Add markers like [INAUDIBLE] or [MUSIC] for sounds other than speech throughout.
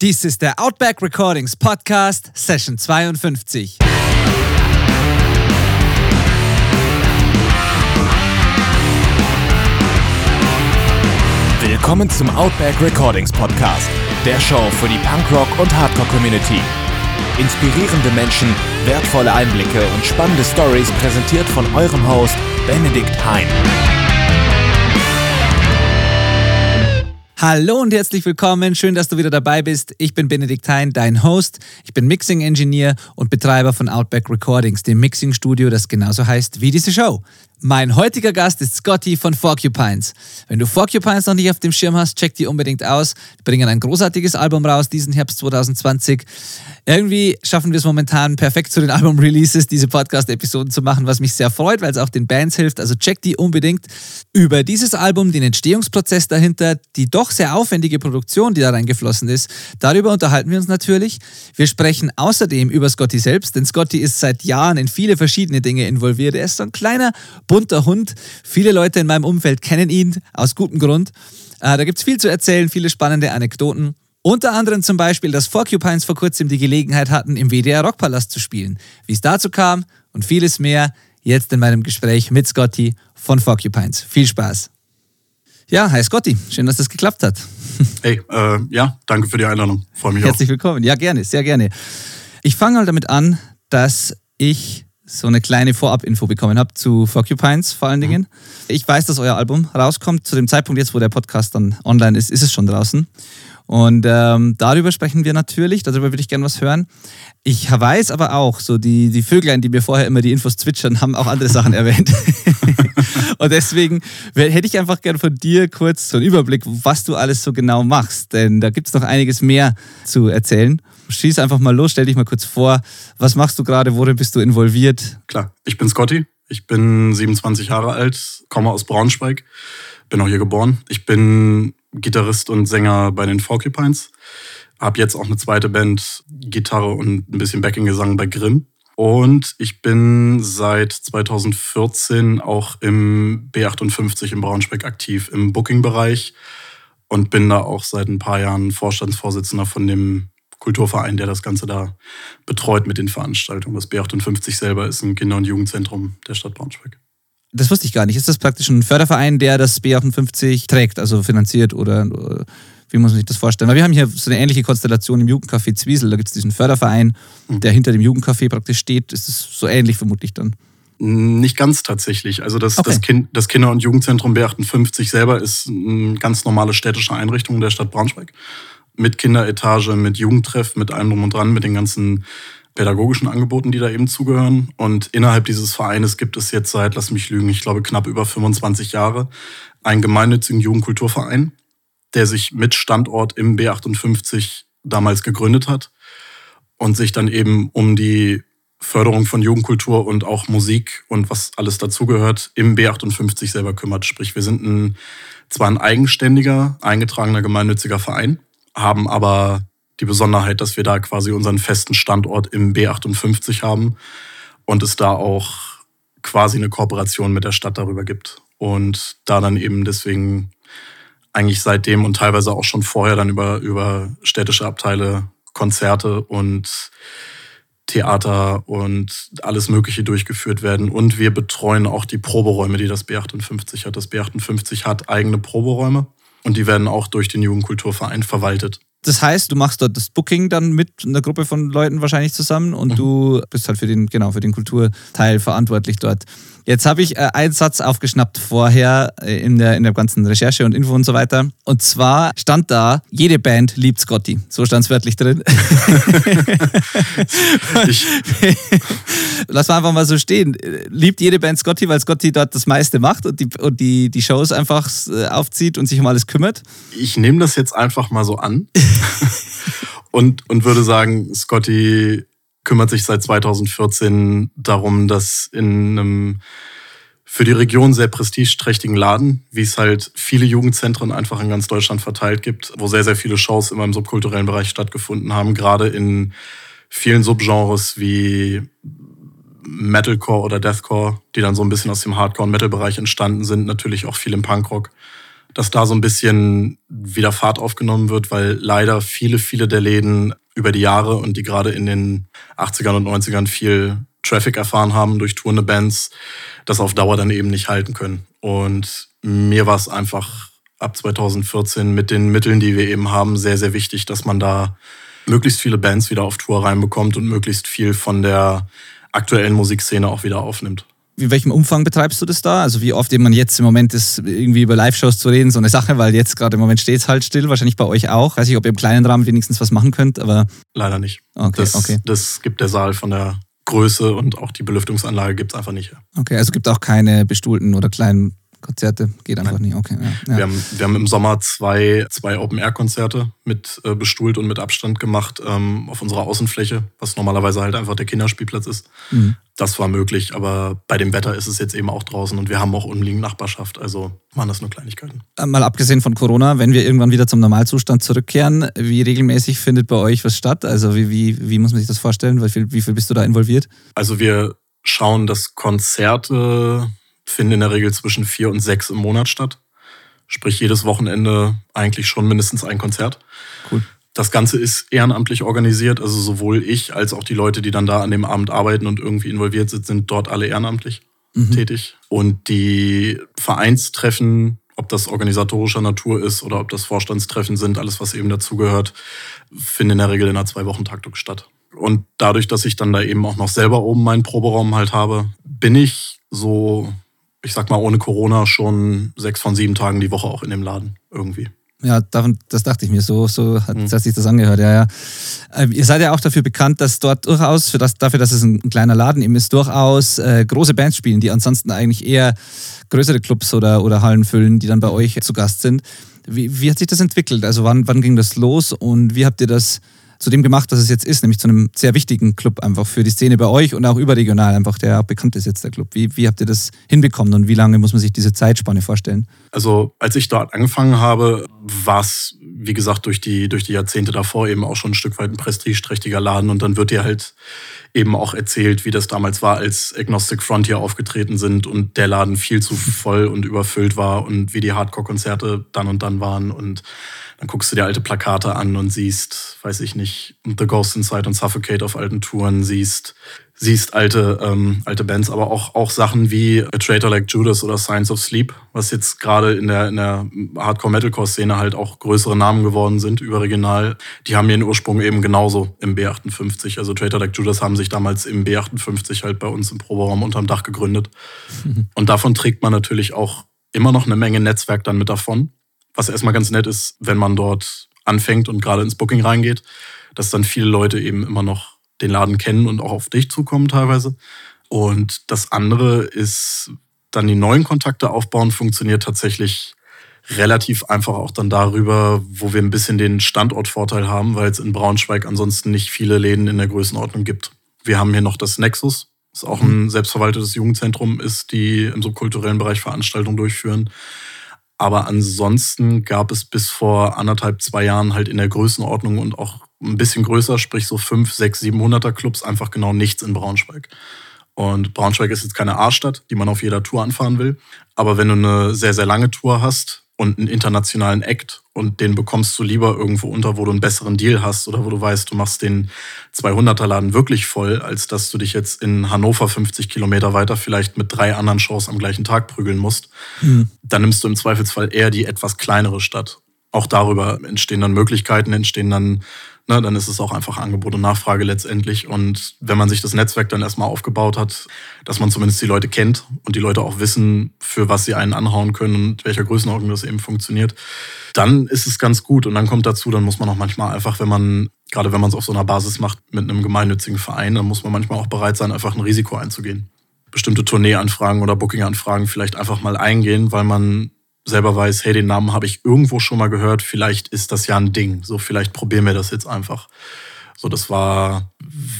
Dies ist der Outback Recordings Podcast, Session 52. Willkommen zum Outback Recordings Podcast, der Show für die Punkrock- und Hardcore-Community. Inspirierende Menschen, wertvolle Einblicke und spannende Stories präsentiert von eurem Host Benedikt Hein. Hallo und herzlich willkommen. Schön, dass du wieder dabei bist. Ich bin Benedikt Hein, dein Host. Ich bin Mixing Engineer und Betreiber von Outback Recordings, dem Mixing Studio, das genauso heißt wie diese Show. Mein heutiger Gast ist Scotty von Forcupines. Wenn du Forcupines noch nicht auf dem Schirm hast, check die unbedingt aus. Die bringen ein großartiges Album raus diesen Herbst 2020. Irgendwie schaffen wir es momentan perfekt zu den [LAUGHS] Album-Releases, diese Podcast-Episoden zu machen, was mich sehr freut, weil es auch den Bands hilft. Also check die unbedingt. Über dieses Album, den Entstehungsprozess dahinter, die doch sehr aufwendige Produktion, die da reingeflossen ist, darüber unterhalten wir uns natürlich. Wir sprechen außerdem über Scotty selbst, denn Scotty ist seit Jahren in viele verschiedene Dinge involviert. Er ist so ein kleiner bunter Hund. Viele Leute in meinem Umfeld kennen ihn aus gutem Grund. Äh, da gibt es viel zu erzählen, viele spannende Anekdoten. Unter anderem zum Beispiel, dass Porcupines vor kurzem die Gelegenheit hatten, im WDR Rockpalast zu spielen. Wie es dazu kam und vieles mehr jetzt in meinem Gespräch mit Scotty von Porcupines. Viel Spaß. Ja, hi Scotty, schön, dass das geklappt hat. [LAUGHS] Hey, äh, ja, danke für die Einladung. Freue mich Herzlich auch. willkommen. Ja, gerne, sehr gerne. Ich fange halt damit an, dass ich so eine kleine Vorab-Info bekommen habe zu Porcupines vor allen Dingen. Mhm. Ich weiß, dass euer Album rauskommt. Zu dem Zeitpunkt jetzt, wo der Podcast dann online ist, ist es schon draußen. Und ähm, darüber sprechen wir natürlich, darüber würde ich gerne was hören. Ich weiß aber auch, so die, die Vöglein, die mir vorher immer die Infos zwitschern, haben auch andere Sachen [LAUGHS] erwähnt. [LAUGHS] und deswegen hätte ich einfach gerne von dir kurz so einen Überblick, was du alles so genau machst. Denn da gibt es noch einiges mehr zu erzählen. Schieß einfach mal los, stell dich mal kurz vor. Was machst du gerade? Worin bist du involviert? Klar, ich bin Scotty. Ich bin 27 Jahre alt, komme aus Braunschweig, bin auch hier geboren. Ich bin Gitarrist und Sänger bei den Porcupines. Hab jetzt auch eine zweite Band, Gitarre und ein bisschen Backing-Gesang bei Grimm. Und ich bin seit 2014 auch im B58 in Braunschweig aktiv im Booking-Bereich und bin da auch seit ein paar Jahren Vorstandsvorsitzender von dem Kulturverein, der das Ganze da betreut mit den Veranstaltungen. Das B58 selber ist ein Kinder- und Jugendzentrum der Stadt Braunschweig. Das wusste ich gar nicht. Ist das praktisch ein Förderverein, der das B58 trägt, also finanziert oder wie muss man sich das vorstellen? Weil wir haben hier so eine ähnliche Konstellation im Jugendcafé Zwiesel. Da gibt es diesen Förderverein, mhm. der hinter dem Jugendcafé praktisch steht. Ist es so ähnlich vermutlich dann? Nicht ganz tatsächlich. Also das, okay. das, kind, das Kinder- und Jugendzentrum B58 selber ist eine ganz normale städtische Einrichtung der Stadt Braunschweig mit Kinderetage, mit Jugendtreff, mit allem drum und dran, mit den ganzen pädagogischen Angeboten, die da eben zugehören. Und innerhalb dieses Vereines gibt es jetzt seit, lass mich lügen, ich glaube knapp über 25 Jahre einen gemeinnützigen Jugendkulturverein, der sich mit Standort im B58 damals gegründet hat und sich dann eben um die Förderung von Jugendkultur und auch Musik und was alles dazugehört im B58 selber kümmert. Sprich, wir sind ein, zwar ein eigenständiger, eingetragener gemeinnütziger Verein, haben aber die Besonderheit, dass wir da quasi unseren festen Standort im B58 haben und es da auch quasi eine Kooperation mit der Stadt darüber gibt. Und da dann eben deswegen eigentlich seitdem und teilweise auch schon vorher dann über, über städtische Abteile Konzerte und Theater und alles Mögliche durchgeführt werden. Und wir betreuen auch die Proberäume, die das B58 hat. Das B58 hat eigene Proberäume und die werden auch durch den Jugendkulturverein verwaltet. Das heißt, du machst dort das Booking dann mit einer Gruppe von Leuten wahrscheinlich zusammen und mhm. du bist halt für den, genau, für den Kulturteil verantwortlich dort. Jetzt habe ich äh, einen Satz aufgeschnappt vorher äh, in, der, in der ganzen Recherche und Info und so weiter. Und zwar stand da, jede Band liebt Scotty. So stand es wörtlich drin. [LAUGHS] [LAUGHS] Lass mal einfach mal so stehen. Liebt jede Band Scotty, weil Scotty dort das meiste macht und die, und die, die Shows einfach äh, aufzieht und sich um alles kümmert? Ich nehme das jetzt einfach mal so an [LAUGHS] und, und würde sagen, Scotty kümmert sich seit 2014 darum, dass in einem für die Region sehr prestigeträchtigen Laden, wie es halt viele Jugendzentren einfach in ganz Deutschland verteilt gibt, wo sehr, sehr viele Shows immer im subkulturellen Bereich stattgefunden haben, gerade in vielen Subgenres wie Metalcore oder Deathcore, die dann so ein bisschen aus dem Hardcore- und Metal-Bereich entstanden sind, natürlich auch viel im Punkrock. dass da so ein bisschen wieder Fahrt aufgenommen wird, weil leider viele, viele der Läden über die Jahre und die gerade in den 80ern und 90ern viel Traffic erfahren haben durch tourende Bands, das auf Dauer dann eben nicht halten können. Und mir war es einfach ab 2014 mit den Mitteln, die wir eben haben, sehr, sehr wichtig, dass man da möglichst viele Bands wieder auf Tour reinbekommt und möglichst viel von der aktuellen Musikszene auch wieder aufnimmt. In welchem Umfang betreibst du das da? Also wie oft man jetzt im Moment ist, irgendwie über Live-Shows zu reden, so eine Sache, weil jetzt gerade im Moment steht es halt still, wahrscheinlich bei euch auch. Weiß ich, ob ihr im kleinen Rahmen wenigstens was machen könnt, aber... Leider nicht. Okay, das, okay. das gibt der Saal von der Größe und auch die Belüftungsanlage gibt es einfach nicht. Okay, also gibt auch keine bestuhlten oder kleinen Konzerte geht einfach Nein. nicht, okay. Ja, ja. Wir, haben, wir haben im Sommer zwei, zwei Open-Air-Konzerte mit äh, bestuhlt und mit Abstand gemacht ähm, auf unserer Außenfläche, was normalerweise halt einfach der Kinderspielplatz ist. Mhm. Das war möglich, aber bei dem Wetter ist es jetzt eben auch draußen und wir haben auch umliegende Nachbarschaft, also waren das nur Kleinigkeiten. Äh, mal abgesehen von Corona, wenn wir irgendwann wieder zum Normalzustand zurückkehren, wie regelmäßig findet bei euch was statt? Also wie, wie, wie muss man sich das vorstellen? Wie viel, wie viel bist du da involviert? Also wir schauen, dass Konzerte finden in der Regel zwischen vier und sechs im Monat statt. Sprich, jedes Wochenende eigentlich schon mindestens ein Konzert. Cool. Das Ganze ist ehrenamtlich organisiert, also sowohl ich als auch die Leute, die dann da an dem Abend arbeiten und irgendwie involviert sind, sind dort alle ehrenamtlich mhm. tätig. Und die Vereinstreffen, ob das organisatorischer Natur ist oder ob das Vorstandstreffen sind, alles was eben dazugehört, finden in der Regel in einer Zwei-Wochen-Taktung statt. Und dadurch, dass ich dann da eben auch noch selber oben meinen Proberaum halt habe, bin ich so ich sag mal, ohne Corona schon sechs von sieben Tagen die Woche auch in dem Laden irgendwie. Ja, das dachte ich mir. So, so hat, mhm. hat sich das angehört. Ja, ja. Ähm, ihr seid ja auch dafür bekannt, dass dort durchaus, für das, dafür, dass es ein, kleiner Laden eben ist, durchaus äh, große Bands spielen, die ansonsten eigentlich eher größere Clubs oder, oder Hallen füllen, die dann bei euch zu Gast sind. Wie, wie hat sich das entwickelt? Also wann, wann ging das los und wie habt ihr das zu dem gemacht, was es jetzt ist, nämlich zu einem sehr wichtigen Club einfach für die Szene bei euch und auch überregional einfach, der auch bekannt ist jetzt, der Club. Wie, wie habt ihr das hinbekommen und wie lange muss man sich diese Zeitspanne vorstellen? Also als ich dort angefangen habe, war es, wie gesagt, durch die, durch die Jahrzehnte davor eben auch schon ein Stück weit ein prestigeträchtiger Laden und dann wird dir halt eben auch erzählt, wie das damals war, als Agnostic Frontier aufgetreten sind und der Laden viel zu [LAUGHS] voll und überfüllt war und wie die Hardcore-Konzerte dann und dann waren und dann guckst du dir alte Plakate an und siehst, weiß ich nicht, The Ghost Inside und Suffocate auf alten Touren, siehst, siehst alte, ähm, alte Bands, aber auch, auch Sachen wie A Traitor Like Judas oder Science of Sleep, was jetzt gerade in der, in der Hardcore-Metalcore-Szene halt auch größere Namen geworden sind, überregional. Die haben ihren Ursprung eben genauso im B58. Also Traitor Like Judas haben sich damals im B58 halt bei uns im Proberaum unterm Dach gegründet. [LAUGHS] Und davon trägt man natürlich auch immer noch eine Menge Netzwerk dann mit davon. Was erstmal ganz nett ist, wenn man dort anfängt und gerade ins Booking reingeht, dass dann viele Leute eben immer noch den Laden kennen und auch auf dich zukommen teilweise. Und das andere ist dann die neuen Kontakte aufbauen, funktioniert tatsächlich relativ einfach auch dann darüber, wo wir ein bisschen den Standortvorteil haben, weil es in Braunschweig ansonsten nicht viele Läden in der Größenordnung gibt. Wir haben hier noch das Nexus, das auch ein mhm. selbstverwaltetes Jugendzentrum ist, die im subkulturellen Bereich Veranstaltungen durchführen. Aber ansonsten gab es bis vor anderthalb, zwei Jahren halt in der Größenordnung und auch ein bisschen größer, sprich so fünf, sechs, 700er Clubs, einfach genau nichts in Braunschweig. Und Braunschweig ist jetzt keine A-Stadt, die man auf jeder Tour anfahren will. Aber wenn du eine sehr, sehr lange Tour hast, und einen internationalen Act und den bekommst du lieber irgendwo unter, wo du einen besseren Deal hast oder wo du weißt, du machst den 200er Laden wirklich voll, als dass du dich jetzt in Hannover 50 Kilometer weiter vielleicht mit drei anderen Shows am gleichen Tag prügeln musst. Mhm. Dann nimmst du im Zweifelsfall eher die etwas kleinere Stadt. Auch darüber entstehen dann Möglichkeiten, entstehen dann ne, dann ist es auch einfach Angebot und Nachfrage letztendlich. Und wenn man sich das Netzwerk dann erstmal aufgebaut hat, dass man zumindest die Leute kennt und die Leute auch wissen, für was sie einen anhauen können und welcher Größenordnung das eben funktioniert, dann ist es ganz gut. Und dann kommt dazu, dann muss man auch manchmal einfach, wenn man, gerade wenn man es auf so einer Basis macht mit einem gemeinnützigen Verein, dann muss man manchmal auch bereit sein, einfach ein Risiko einzugehen. Bestimmte Tourneeanfragen oder Bookinganfragen vielleicht einfach mal eingehen, weil man selber weiß, hey, den Namen habe ich irgendwo schon mal gehört, vielleicht ist das ja ein Ding. So, vielleicht probieren wir das jetzt einfach. So, das war,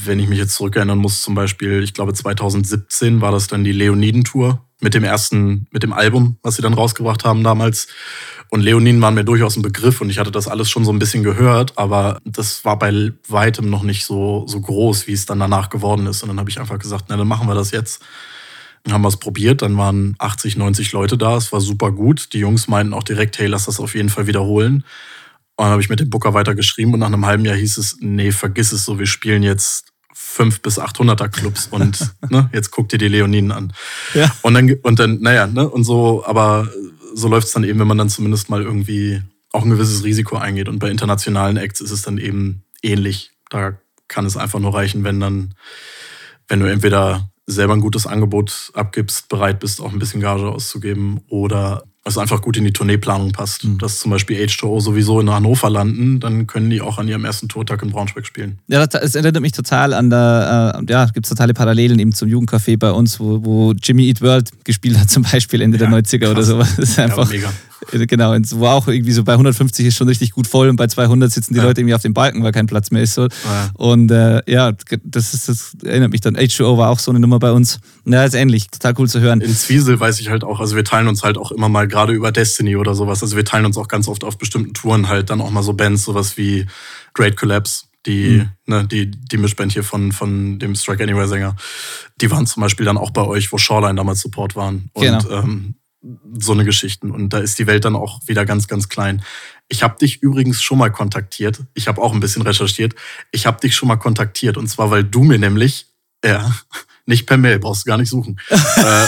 wenn ich mich jetzt zurückerinnern muss, zum Beispiel, ich glaube 2017 war das dann die Leoniden-Tour mit dem ersten, mit dem Album, was sie dann rausgebracht haben damals. Und Leoniden waren mir durchaus ein Begriff und ich hatte das alles schon so ein bisschen gehört, aber das war bei weitem noch nicht so, so groß, wie es dann danach geworden ist. Und dann habe ich einfach gesagt, na, dann machen wir das jetzt Dann haben wir es probiert, dann waren 80, 90 Leute da, es war super gut. Die Jungs meinten auch direkt, hey, lass das auf jeden Fall wiederholen. Und dann habe ich mit dem Booker weiter geschrieben und nach einem halben Jahr hieß es, nee, vergiss es so, wir spielen jetzt fünf bis 800er Clubs und [LAUGHS] ne, jetzt guck dir die Leoninen an. Ja. Und dann, und dann, naja, ne, und so, aber so läuft es dann eben, wenn man dann zumindest mal irgendwie auch ein gewisses Risiko eingeht. Und bei internationalen Acts ist es dann eben ähnlich. Da kann es einfach nur reichen, wenn dann, wenn du entweder selber ein gutes Angebot abgibst, bereit bist, auch ein bisschen Gage auszugeben oder es einfach gut in die Tourneeplanung passt. Mhm. Dass zum Beispiel H2O sowieso in Hannover landen, dann können die auch an ihrem ersten Tourtag in Braunschweig spielen. Ja, es erinnert mich total an der, äh, ja, gibt es totale Parallelen eben zum Jugendcafé bei uns, wo, wo Jimmy Eat World gespielt hat, [LAUGHS] zum Beispiel Ende ja, der 90er krass. oder sowas. Das ist einfach, ja, mega. Genau, wo auch irgendwie so bei 150 ist schon richtig gut voll und bei 200 sitzen die ja. Leute irgendwie auf dem Balken, weil kein Platz mehr ist. So. Ja. Und äh, ja, das, ist, das erinnert mich dann. H2O war auch so eine Nummer bei uns. Ja, ist ähnlich. Total cool zu hören. In Zwiesel weiß ich halt auch, also wir teilen uns halt auch immer mal gerade über Destiny oder sowas. Also wir teilen uns auch ganz oft auf bestimmten Touren halt dann auch mal so Bands, sowas wie Great Collapse die, mhm. ne, die, die Mischband hier von, von dem Strike Anywhere Sänger, die waren zum Beispiel dann auch bei euch, wo Shoreline damals Support waren. Und genau. ähm, so eine Geschichten. Und da ist die Welt dann auch wieder ganz, ganz klein. Ich habe dich übrigens schon mal kontaktiert. Ich habe auch ein bisschen recherchiert. Ich habe dich schon mal kontaktiert. Und zwar, weil du mir nämlich, ja, nicht per Mail, brauchst du gar nicht suchen. [LAUGHS] Äh,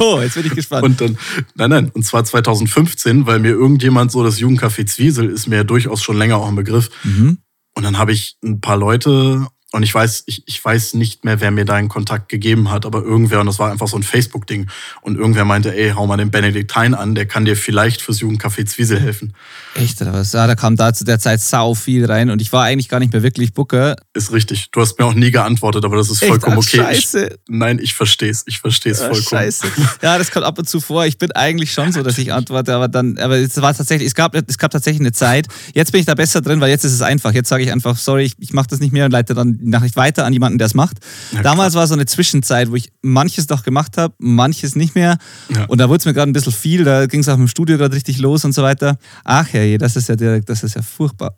oh, jetzt bin ich gespannt. Und dann, nein, nein, und zwar 2015, weil mir irgendjemand so, das Jugendcafé Zwiesel ist mir durchaus schon länger auch ein Begriff. Mhm. Und dann habe ich ein paar Leute und ich weiß, ich, ich weiß nicht mehr, wer mir deinen Kontakt gegeben hat, aber irgendwer, und das war einfach so ein Facebook-Ding. Und irgendwer meinte, ey, hau mal den Benediktein an, der kann dir vielleicht fürs Jugendcafé Zwiesel helfen. Echt, oder was? Ja, da kam da zu der Zeit sau viel rein und ich war eigentlich gar nicht mehr wirklich Booker. Ist richtig. Du hast mir auch nie geantwortet, aber das ist Echt? vollkommen Ach, okay. Scheiße. Ich, nein, ich verstehe es. Ich verstehe es vollkommen. Scheiße. Ja, das kommt ab und zu vor. Ich bin eigentlich schon so, dass ich antworte, aber dann, aber es war tatsächlich, es gab, es gab tatsächlich eine Zeit. Jetzt bin ich da besser drin, weil jetzt ist es einfach. Jetzt sage ich einfach, sorry, ich, ich mache das nicht mehr und leite dann Nachricht weiter an jemanden, der es macht. Ja, Damals war so eine Zwischenzeit, wo ich manches doch gemacht habe, manches nicht mehr. Ja. Und da wurde es mir gerade ein bisschen viel, da ging es auch im Studio gerade richtig los und so weiter. Ach ja, das ist ja direkt, das ist ja furchtbar.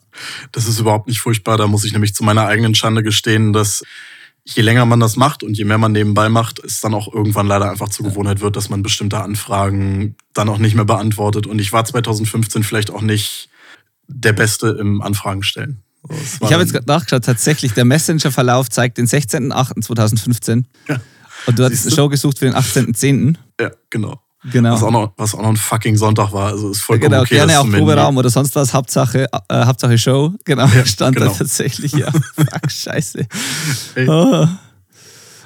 Das ist überhaupt nicht furchtbar. Da muss ich nämlich zu meiner eigenen Schande gestehen, dass je länger man das macht und je mehr man nebenbei macht, es dann auch irgendwann leider einfach zur Gewohnheit wird, dass man bestimmte Anfragen dann auch nicht mehr beantwortet. Und ich war 2015 vielleicht auch nicht der Beste im Anfragen stellen. Ich habe jetzt gerade nachgeschaut, tatsächlich, der Messenger-Verlauf zeigt den 16.08.2015. Ja. Und du hast eine Show gesucht für den 18.10. Ja, genau. Genau. Was auch, noch, was auch noch ein fucking Sonntag war. Also ist vollkommen genau, okay. Gerne auch Proberaum oder sonst was. Hauptsache, äh, Hauptsache Show. Genau, ja, stand genau. da tatsächlich. Ja, [LAUGHS] fuck, scheiße. Hey. Oh.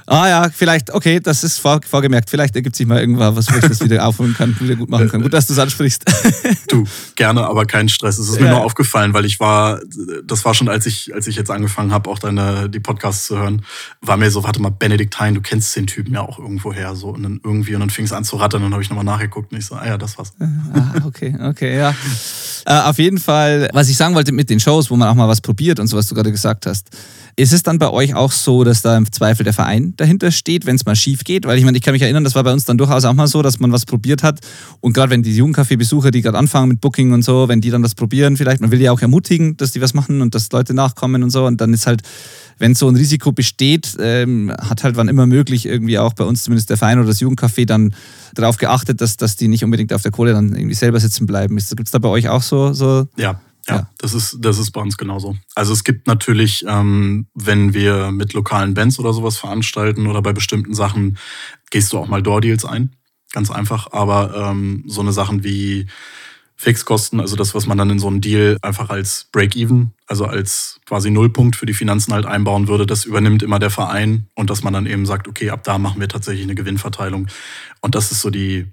Ah ja, vielleicht, okay, das ist vor, vorgemerkt. Vielleicht ergibt sich mal irgendwas, was ich das wieder aufholen kann, wieder gut machen kann. Gut, dass du es ansprichst. [LAUGHS] du, gerne, aber kein Stress. Es ist mir ja. nur aufgefallen, weil ich war, das war schon, als ich, als ich jetzt angefangen habe, auch deine, die Podcasts zu hören, war mir so, warte mal, Benedikt Hein, du kennst den Typen ja auch irgendwoher so. Und dann irgendwie, und dann fing es an zu rattern und dann habe ich nochmal nachgeguckt und ich so, ah ja, das war's. [LAUGHS] Ah, okay, okay, ja. Äh, auf jeden Fall, was ich sagen wollte mit den Shows, wo man auch mal was probiert und so, was du gerade gesagt hast. Ist es dann bei euch auch so, dass da im Zweifel der Verein dahinter steht, wenn es mal schief geht? Weil ich meine, ich kann mich erinnern, das war bei uns dann durchaus auch mal so, dass man was probiert hat. Und gerade wenn die Jugendcafé-Besucher, die gerade anfangen mit Booking und so, wenn die dann was probieren, vielleicht, man will ja auch ermutigen, dass die was machen und dass Leute nachkommen und so. Und dann ist halt, wenn so ein Risiko besteht, ähm, hat halt wann immer möglich irgendwie auch bei uns zumindest der Verein oder das Jugendcafé dann darauf geachtet, dass, dass die nicht unbedingt auf der Kohle dann irgendwie selber sitzen bleiben. Gibt es da bei euch auch so? so ja, ja, ja, Das, ist, das ist bei uns genauso. Also es gibt natürlich, ähm, wenn wir mit lokalen Bands oder sowas veranstalten oder bei bestimmten Sachen, gehst du auch mal Door-Deals ein. Ganz einfach. Aber ähm, so eine Sachen wie Fixkosten, also das, was man dann in so einem Deal einfach als Break-Even, also als quasi Nullpunkt für die Finanzen halt einbauen würde, das übernimmt immer der Verein und dass man dann eben sagt, okay, ab da machen wir tatsächlich eine Gewinnverteilung. Und das ist so die,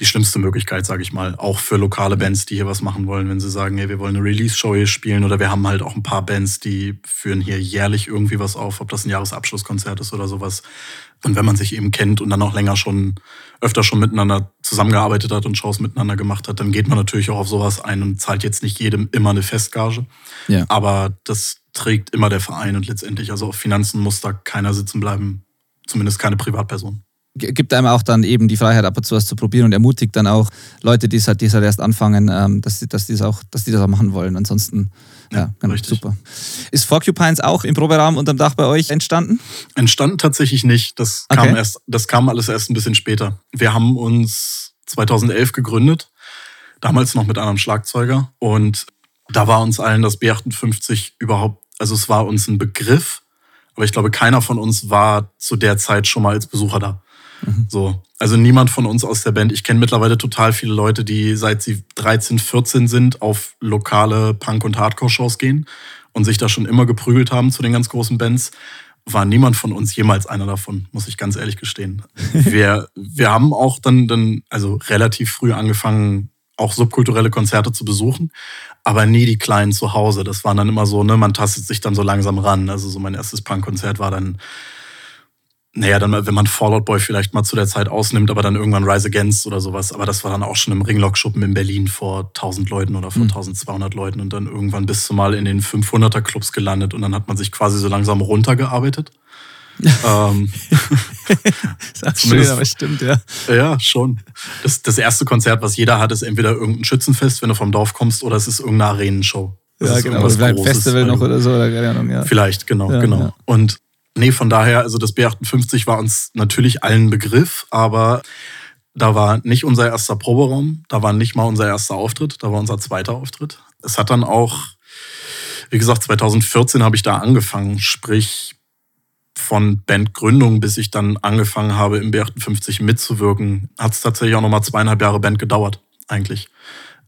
die schlimmste Möglichkeit, sage ich mal, auch für lokale Bands, die hier was machen wollen, wenn sie sagen, hey, wir wollen eine Release-Show hier spielen oder wir haben halt auch ein paar Bands, die führen hier jährlich irgendwie was auf, ob das ein Jahresabschlusskonzert ist oder sowas. Und wenn man sich eben kennt und dann auch länger schon, öfter schon miteinander zusammengearbeitet hat und Shows miteinander gemacht hat, dann geht man natürlich auch auf sowas ein und zahlt jetzt nicht jedem immer eine Festgage. Ja. Aber das trägt immer der Verein und letztendlich, also auf Finanzen muss da keiner sitzen bleiben, zumindest keine Privatperson gibt einem auch dann eben die Freiheit, ab und zu was zu probieren und ermutigt dann auch Leute, die es halt, die es halt erst anfangen, ähm, dass, die, dass, die das auch, dass die das auch machen wollen. Ansonsten, ja, ja genau, super. Ist Porcupines auch im Proberaum unterm Dach bei euch entstanden? Entstanden tatsächlich nicht. Das, okay. kam, erst, das kam alles erst ein bisschen später. Wir haben uns 2011 gegründet, damals noch mit einem Schlagzeuger. Und da war uns allen das B58 überhaupt, also es war uns ein Begriff, aber ich glaube, keiner von uns war zu der Zeit schon mal als Besucher da. Mhm. So. Also niemand von uns aus der Band. Ich kenne mittlerweile total viele Leute, die seit sie 13, 14 sind, auf lokale Punk- und Hardcore-Shows gehen und sich da schon immer geprügelt haben zu den ganz großen Bands. War niemand von uns jemals einer davon, muss ich ganz ehrlich gestehen. [LAUGHS] wir, wir haben auch dann, dann, also relativ früh angefangen, auch subkulturelle Konzerte zu besuchen, aber nie die kleinen zu Hause. Das waren dann immer so, ne, man tastet sich dann so langsam ran. Also so mein erstes Punkkonzert war dann, naja, dann, wenn man Fallout Boy vielleicht mal zu der Zeit ausnimmt, aber dann irgendwann Rise Against oder sowas. Aber das war dann auch schon im Ringlock-Schuppen in Berlin vor 1000 Leuten oder vor mhm. 1200 Leuten und dann irgendwann bis zumal in den 500er Clubs gelandet und dann hat man sich quasi so langsam runtergearbeitet [LAUGHS] ähm, das schön, aber stimmt, ja. Ja, schon. Das, das erste Konzert, was jeder hat, ist entweder irgendein Schützenfest, wenn du vom Dorf kommst, oder es ist irgendeine Arenenshow. Das ja, genau. Oder vielleicht ein Festival noch oder so, oder keine Ahnung, ja. Vielleicht, genau, ja, genau. Ja. Und nee, von daher, also das B58 war uns natürlich allen Begriff, aber da war nicht unser erster Proberaum, da war nicht mal unser erster Auftritt, da war unser zweiter Auftritt. Es hat dann auch, wie gesagt, 2014 habe ich da angefangen, sprich von Bandgründung, bis ich dann angefangen habe, im B58 mitzuwirken, hat es tatsächlich auch nochmal zweieinhalb Jahre Band gedauert, eigentlich.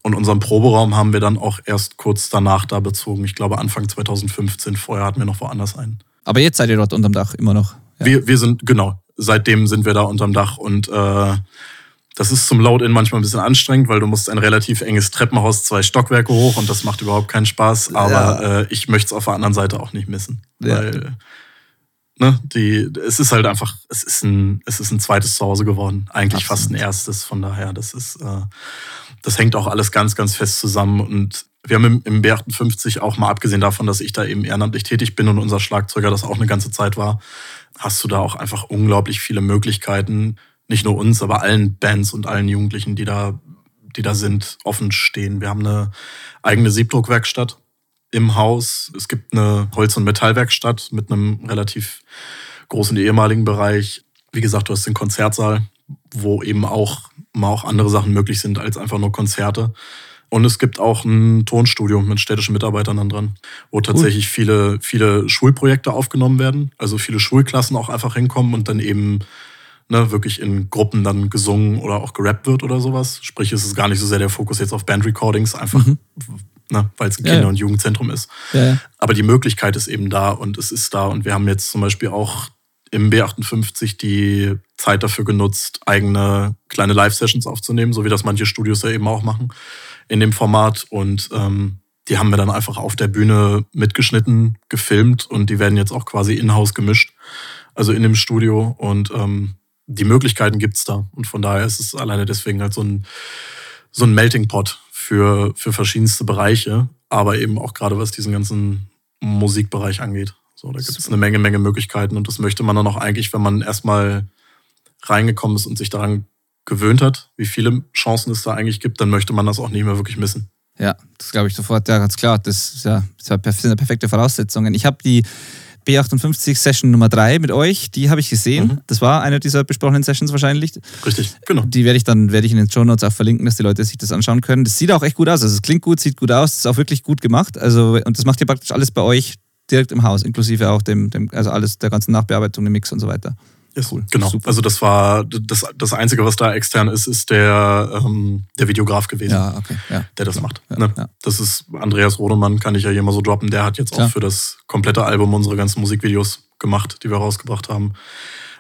Und unseren Proberaum haben wir dann auch erst kurz danach da bezogen. Ich glaube Anfang 2015. Vorher hatten wir noch woanders einen. Aber jetzt seid ihr dort unterm Dach immer noch. Ja. Wir, wir sind, genau, seitdem sind wir da unterm Dach und äh, das ist zum Load-In manchmal ein bisschen anstrengend, weil du musst ein relativ enges Treppenhaus, zwei Stockwerke hoch und das macht überhaupt keinen Spaß. Aber ja. äh, ich möchte es auf der anderen Seite auch nicht missen. Ja. Weil ne, die, es ist halt einfach, es ist ein, es ist ein zweites Zuhause geworden. Eigentlich Absolut. fast ein erstes. Von daher, das ist, äh, das hängt auch alles ganz, ganz fest zusammen. Und wir haben im, im B58 auch mal abgesehen davon, dass ich da eben ehrenamtlich tätig bin und unser Schlagzeuger das auch eine ganze Zeit war, hast du da auch einfach unglaublich viele Möglichkeiten, nicht nur uns, aber allen Bands und allen Jugendlichen, die da, die da sind, offen stehen. Wir haben eine eigene Siebdruckwerkstatt im Haus. Es gibt eine Holz- und Metallwerkstatt mit einem relativ großen ehemaligen Bereich. Wie gesagt, du hast den Konzertsaal, wo eben auch mal auch andere Sachen möglich sind als einfach nur Konzerte. Und es gibt auch ein Tonstudio mit städtischen Mitarbeitern dann dran, wo tatsächlich viele, viele Schulprojekte aufgenommen werden. Also viele Schulklassen auch einfach hinkommen und dann eben ne, wirklich in Gruppen dann gesungen oder auch gerappt wird oder sowas. Sprich, es ist gar nicht so sehr der Fokus jetzt auf Bandrecordings, einfach mhm ne, weil es ein Kinder- ja, und Jugendzentrum ist. Ja, Aber die Möglichkeit ist eben da und es ist da. Und wir haben jetzt zum Beispiel auch im B58 die Zeit dafür genutzt, eigene kleine Live-Sessions aufzunehmen, so wie das manche Studios ja eben auch machen in dem Format. Und ähm, die haben wir dann einfach auf der Bühne mitgeschnitten, gefilmt und die werden jetzt auch quasi in-house gemischt, also in dem Studio. Und ähm, die Möglichkeiten gibt es da. Und von daher ist es alleine deswegen halt so ein, so ein Melting Pot für, für verschiedenste Bereiche, aber eben auch gerade was diesen ganzen Musikbereich angeht. So, da gibt es eine Menge, Menge Möglichkeiten und das möchte man dann auch eigentlich, wenn man erstmal reingekommen ist und sich daran gewöhnt hat, wie viele Chancen es da eigentlich gibt, dann möchte man das auch nicht mehr wirklich missen. Ja, das glaube ich sofort, ja, ganz klar. Das, ist ja, das sind ja perfekte Voraussetzungen. Ich habe die B58 Session Nummer 3 mit euch, die habe ich gesehen. Mhm. Das war eine dieser besprochenen Sessions wahrscheinlich. Richtig, genau. Die werde ich dann werde ich in den Show Notes auch verlinken, dass die Leute sich das anschauen können. Das sieht auch echt gut aus. Also es klingt gut, sieht gut aus, ist auch wirklich gut gemacht. Also und das macht ihr praktisch alles bei euch direkt im Haus, inklusive auch dem, dem also alles der ganzen Nachbearbeitung, dem Mix und so weiter. Ist cool. Genau. Super. Also das war das, das Einzige, was da extern ist, ist der, ähm, der Videograf gewesen, ja, okay. ja, der das macht. Ja, ne? Das ist Andreas Rodemann, kann ich ja hier mal so droppen. Der hat jetzt auch für das komplette Album unsere ganzen Musikvideos gemacht, die wir rausgebracht haben.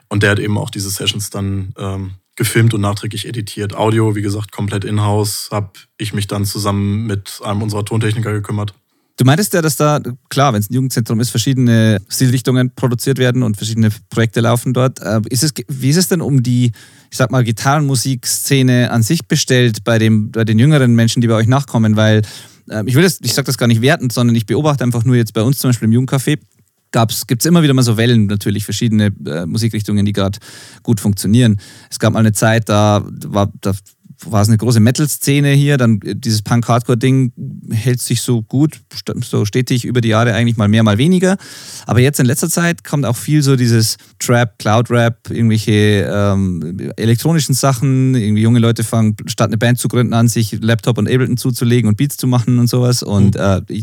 Und der hat eben auch diese Sessions dann ähm, gefilmt und nachträglich editiert. Audio, wie gesagt, komplett in-house, habe ich mich dann zusammen mit einem unserer Tontechniker gekümmert. Du meintest ja, dass da, klar, wenn es ein Jugendzentrum ist, verschiedene Stilrichtungen produziert werden und verschiedene Projekte laufen dort. Äh, ist es, wie ist es denn um die, ich sag mal, Gitarrenmusikszene an sich bestellt bei, dem, bei den jüngeren Menschen, die bei euch nachkommen? Weil äh, ich will das, ich sage das gar nicht wertend, sondern ich beobachte einfach nur jetzt bei uns zum Beispiel im Jugendcafé, gibt es immer wieder mal so Wellen, natürlich verschiedene äh, Musikrichtungen, die gerade gut funktionieren. Es gab mal eine Zeit, da war, da war es eine große Metal-Szene hier, dann dieses Punk-Hardcore-Ding hält sich so gut, so stetig über die Jahre eigentlich mal mehr, mal weniger. Aber jetzt in letzter Zeit kommt auch viel so dieses Trap, Cloud-Rap, irgendwelche ähm, elektronischen Sachen. Irgendwie junge Leute fangen statt eine Band zu gründen an, sich Laptop und Ableton zuzulegen und Beats zu machen und sowas. Und mhm. äh,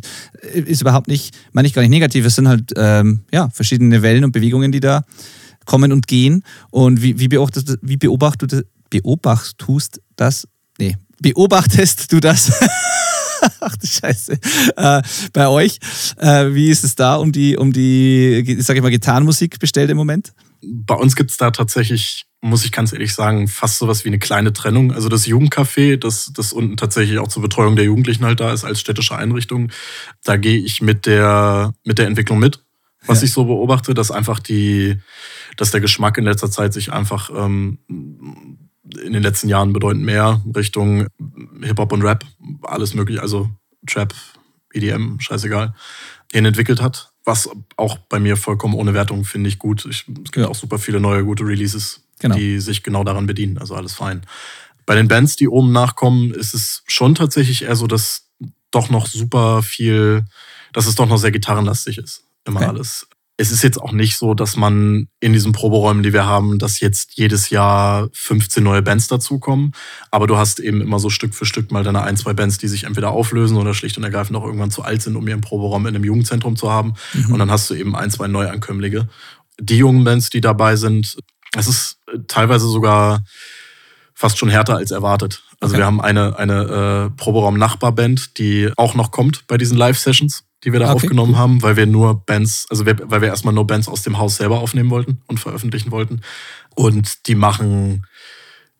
ist überhaupt nicht, meine ich gar nicht negativ, es sind halt ähm, ja, verschiedene Wellen und Bewegungen, die da kommen und gehen. Und wie, wie, beobachtest, wie beobachtest, beobachtest das? Nee, beobachtest du das? [LAUGHS] Ach du Scheiße. Äh, bei euch, äh, wie ist es da um die, um die, sag ich mal, Gitarrenmusik bestellt im Moment? Bei uns gibt es da tatsächlich, muss ich ganz ehrlich sagen, fast sowas wie eine kleine Trennung. Also das Jugendcafé, das, das unten tatsächlich auch zur Betreuung der Jugendlichen halt da ist als städtische Einrichtung, da gehe ich mit der, mit der Entwicklung mit. Was ja. ich so beobachte, dass einfach die, dass der Geschmack in letzter Zeit sich einfach ähm, in den letzten Jahren bedeutend mehr Richtung Hip-Hop und Rap, alles mögliche, also Trap, EDM, scheißegal, hin entwickelt hat. Was auch bei mir vollkommen ohne Wertung finde ich gut. Ich, es gibt ja. auch super viele neue gute Releases, genau. die sich genau daran bedienen. Also alles fein. Bei den Bands, die oben nachkommen, ist es schon tatsächlich eher so, dass doch noch super viel, dass es doch noch sehr gitarrenlastig ist. Immer okay. alles es ist jetzt auch nicht so, dass man in diesen Proberäumen, die wir haben, dass jetzt jedes Jahr 15 neue Bands dazukommen. Aber du hast eben immer so Stück für Stück mal deine ein, zwei Bands, die sich entweder auflösen oder schlicht und ergreifend auch irgendwann zu alt sind, um ihren Proberaum in einem Jugendzentrum zu haben. Mhm. Und dann hast du eben ein, zwei Neuankömmlinge. Die jungen Bands, die dabei sind, es ist teilweise sogar fast schon härter als erwartet. Also okay. wir haben eine, eine äh, Proberaum-Nachbarband, die auch noch kommt bei diesen Live-Sessions die wir da okay, aufgenommen cool. haben, weil wir nur Bands, also wir, weil wir erstmal nur Bands aus dem Haus selber aufnehmen wollten und veröffentlichen wollten. Und die machen,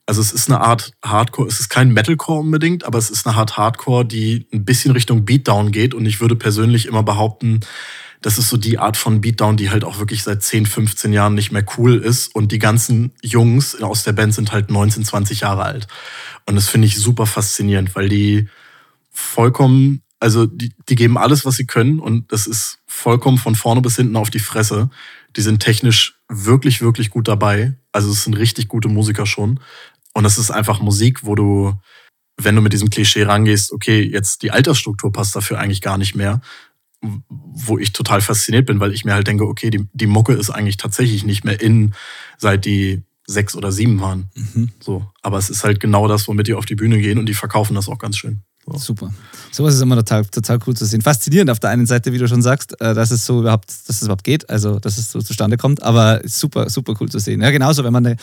also es ist eine Art Hardcore, es ist kein Metalcore unbedingt, aber es ist eine Art Hardcore, die ein bisschen Richtung Beatdown geht. Und ich würde persönlich immer behaupten, das ist so die Art von Beatdown, die halt auch wirklich seit 10, 15 Jahren nicht mehr cool ist. Und die ganzen Jungs aus der Band sind halt 19, 20 Jahre alt. Und das finde ich super faszinierend, weil die vollkommen also die, die geben alles, was sie können und das ist vollkommen von vorne bis hinten auf die Fresse. Die sind technisch wirklich, wirklich gut dabei. Also es sind richtig gute Musiker schon. Und es ist einfach Musik, wo du, wenn du mit diesem Klischee rangehst, okay, jetzt die Altersstruktur passt dafür eigentlich gar nicht mehr, wo ich total fasziniert bin, weil ich mir halt denke, okay, die, die Mucke ist eigentlich tatsächlich nicht mehr in, seit die sechs oder sieben waren. Mhm. So. Aber es ist halt genau das, womit die auf die Bühne gehen und die verkaufen das auch ganz schön. So. Super. Sowas ist immer total, total cool zu sehen. Faszinierend auf der einen Seite, wie du schon sagst, äh, dass es so überhaupt, dass es überhaupt geht, also dass es so zustande kommt, aber super, super cool zu sehen. Ja, genauso, wenn man eine,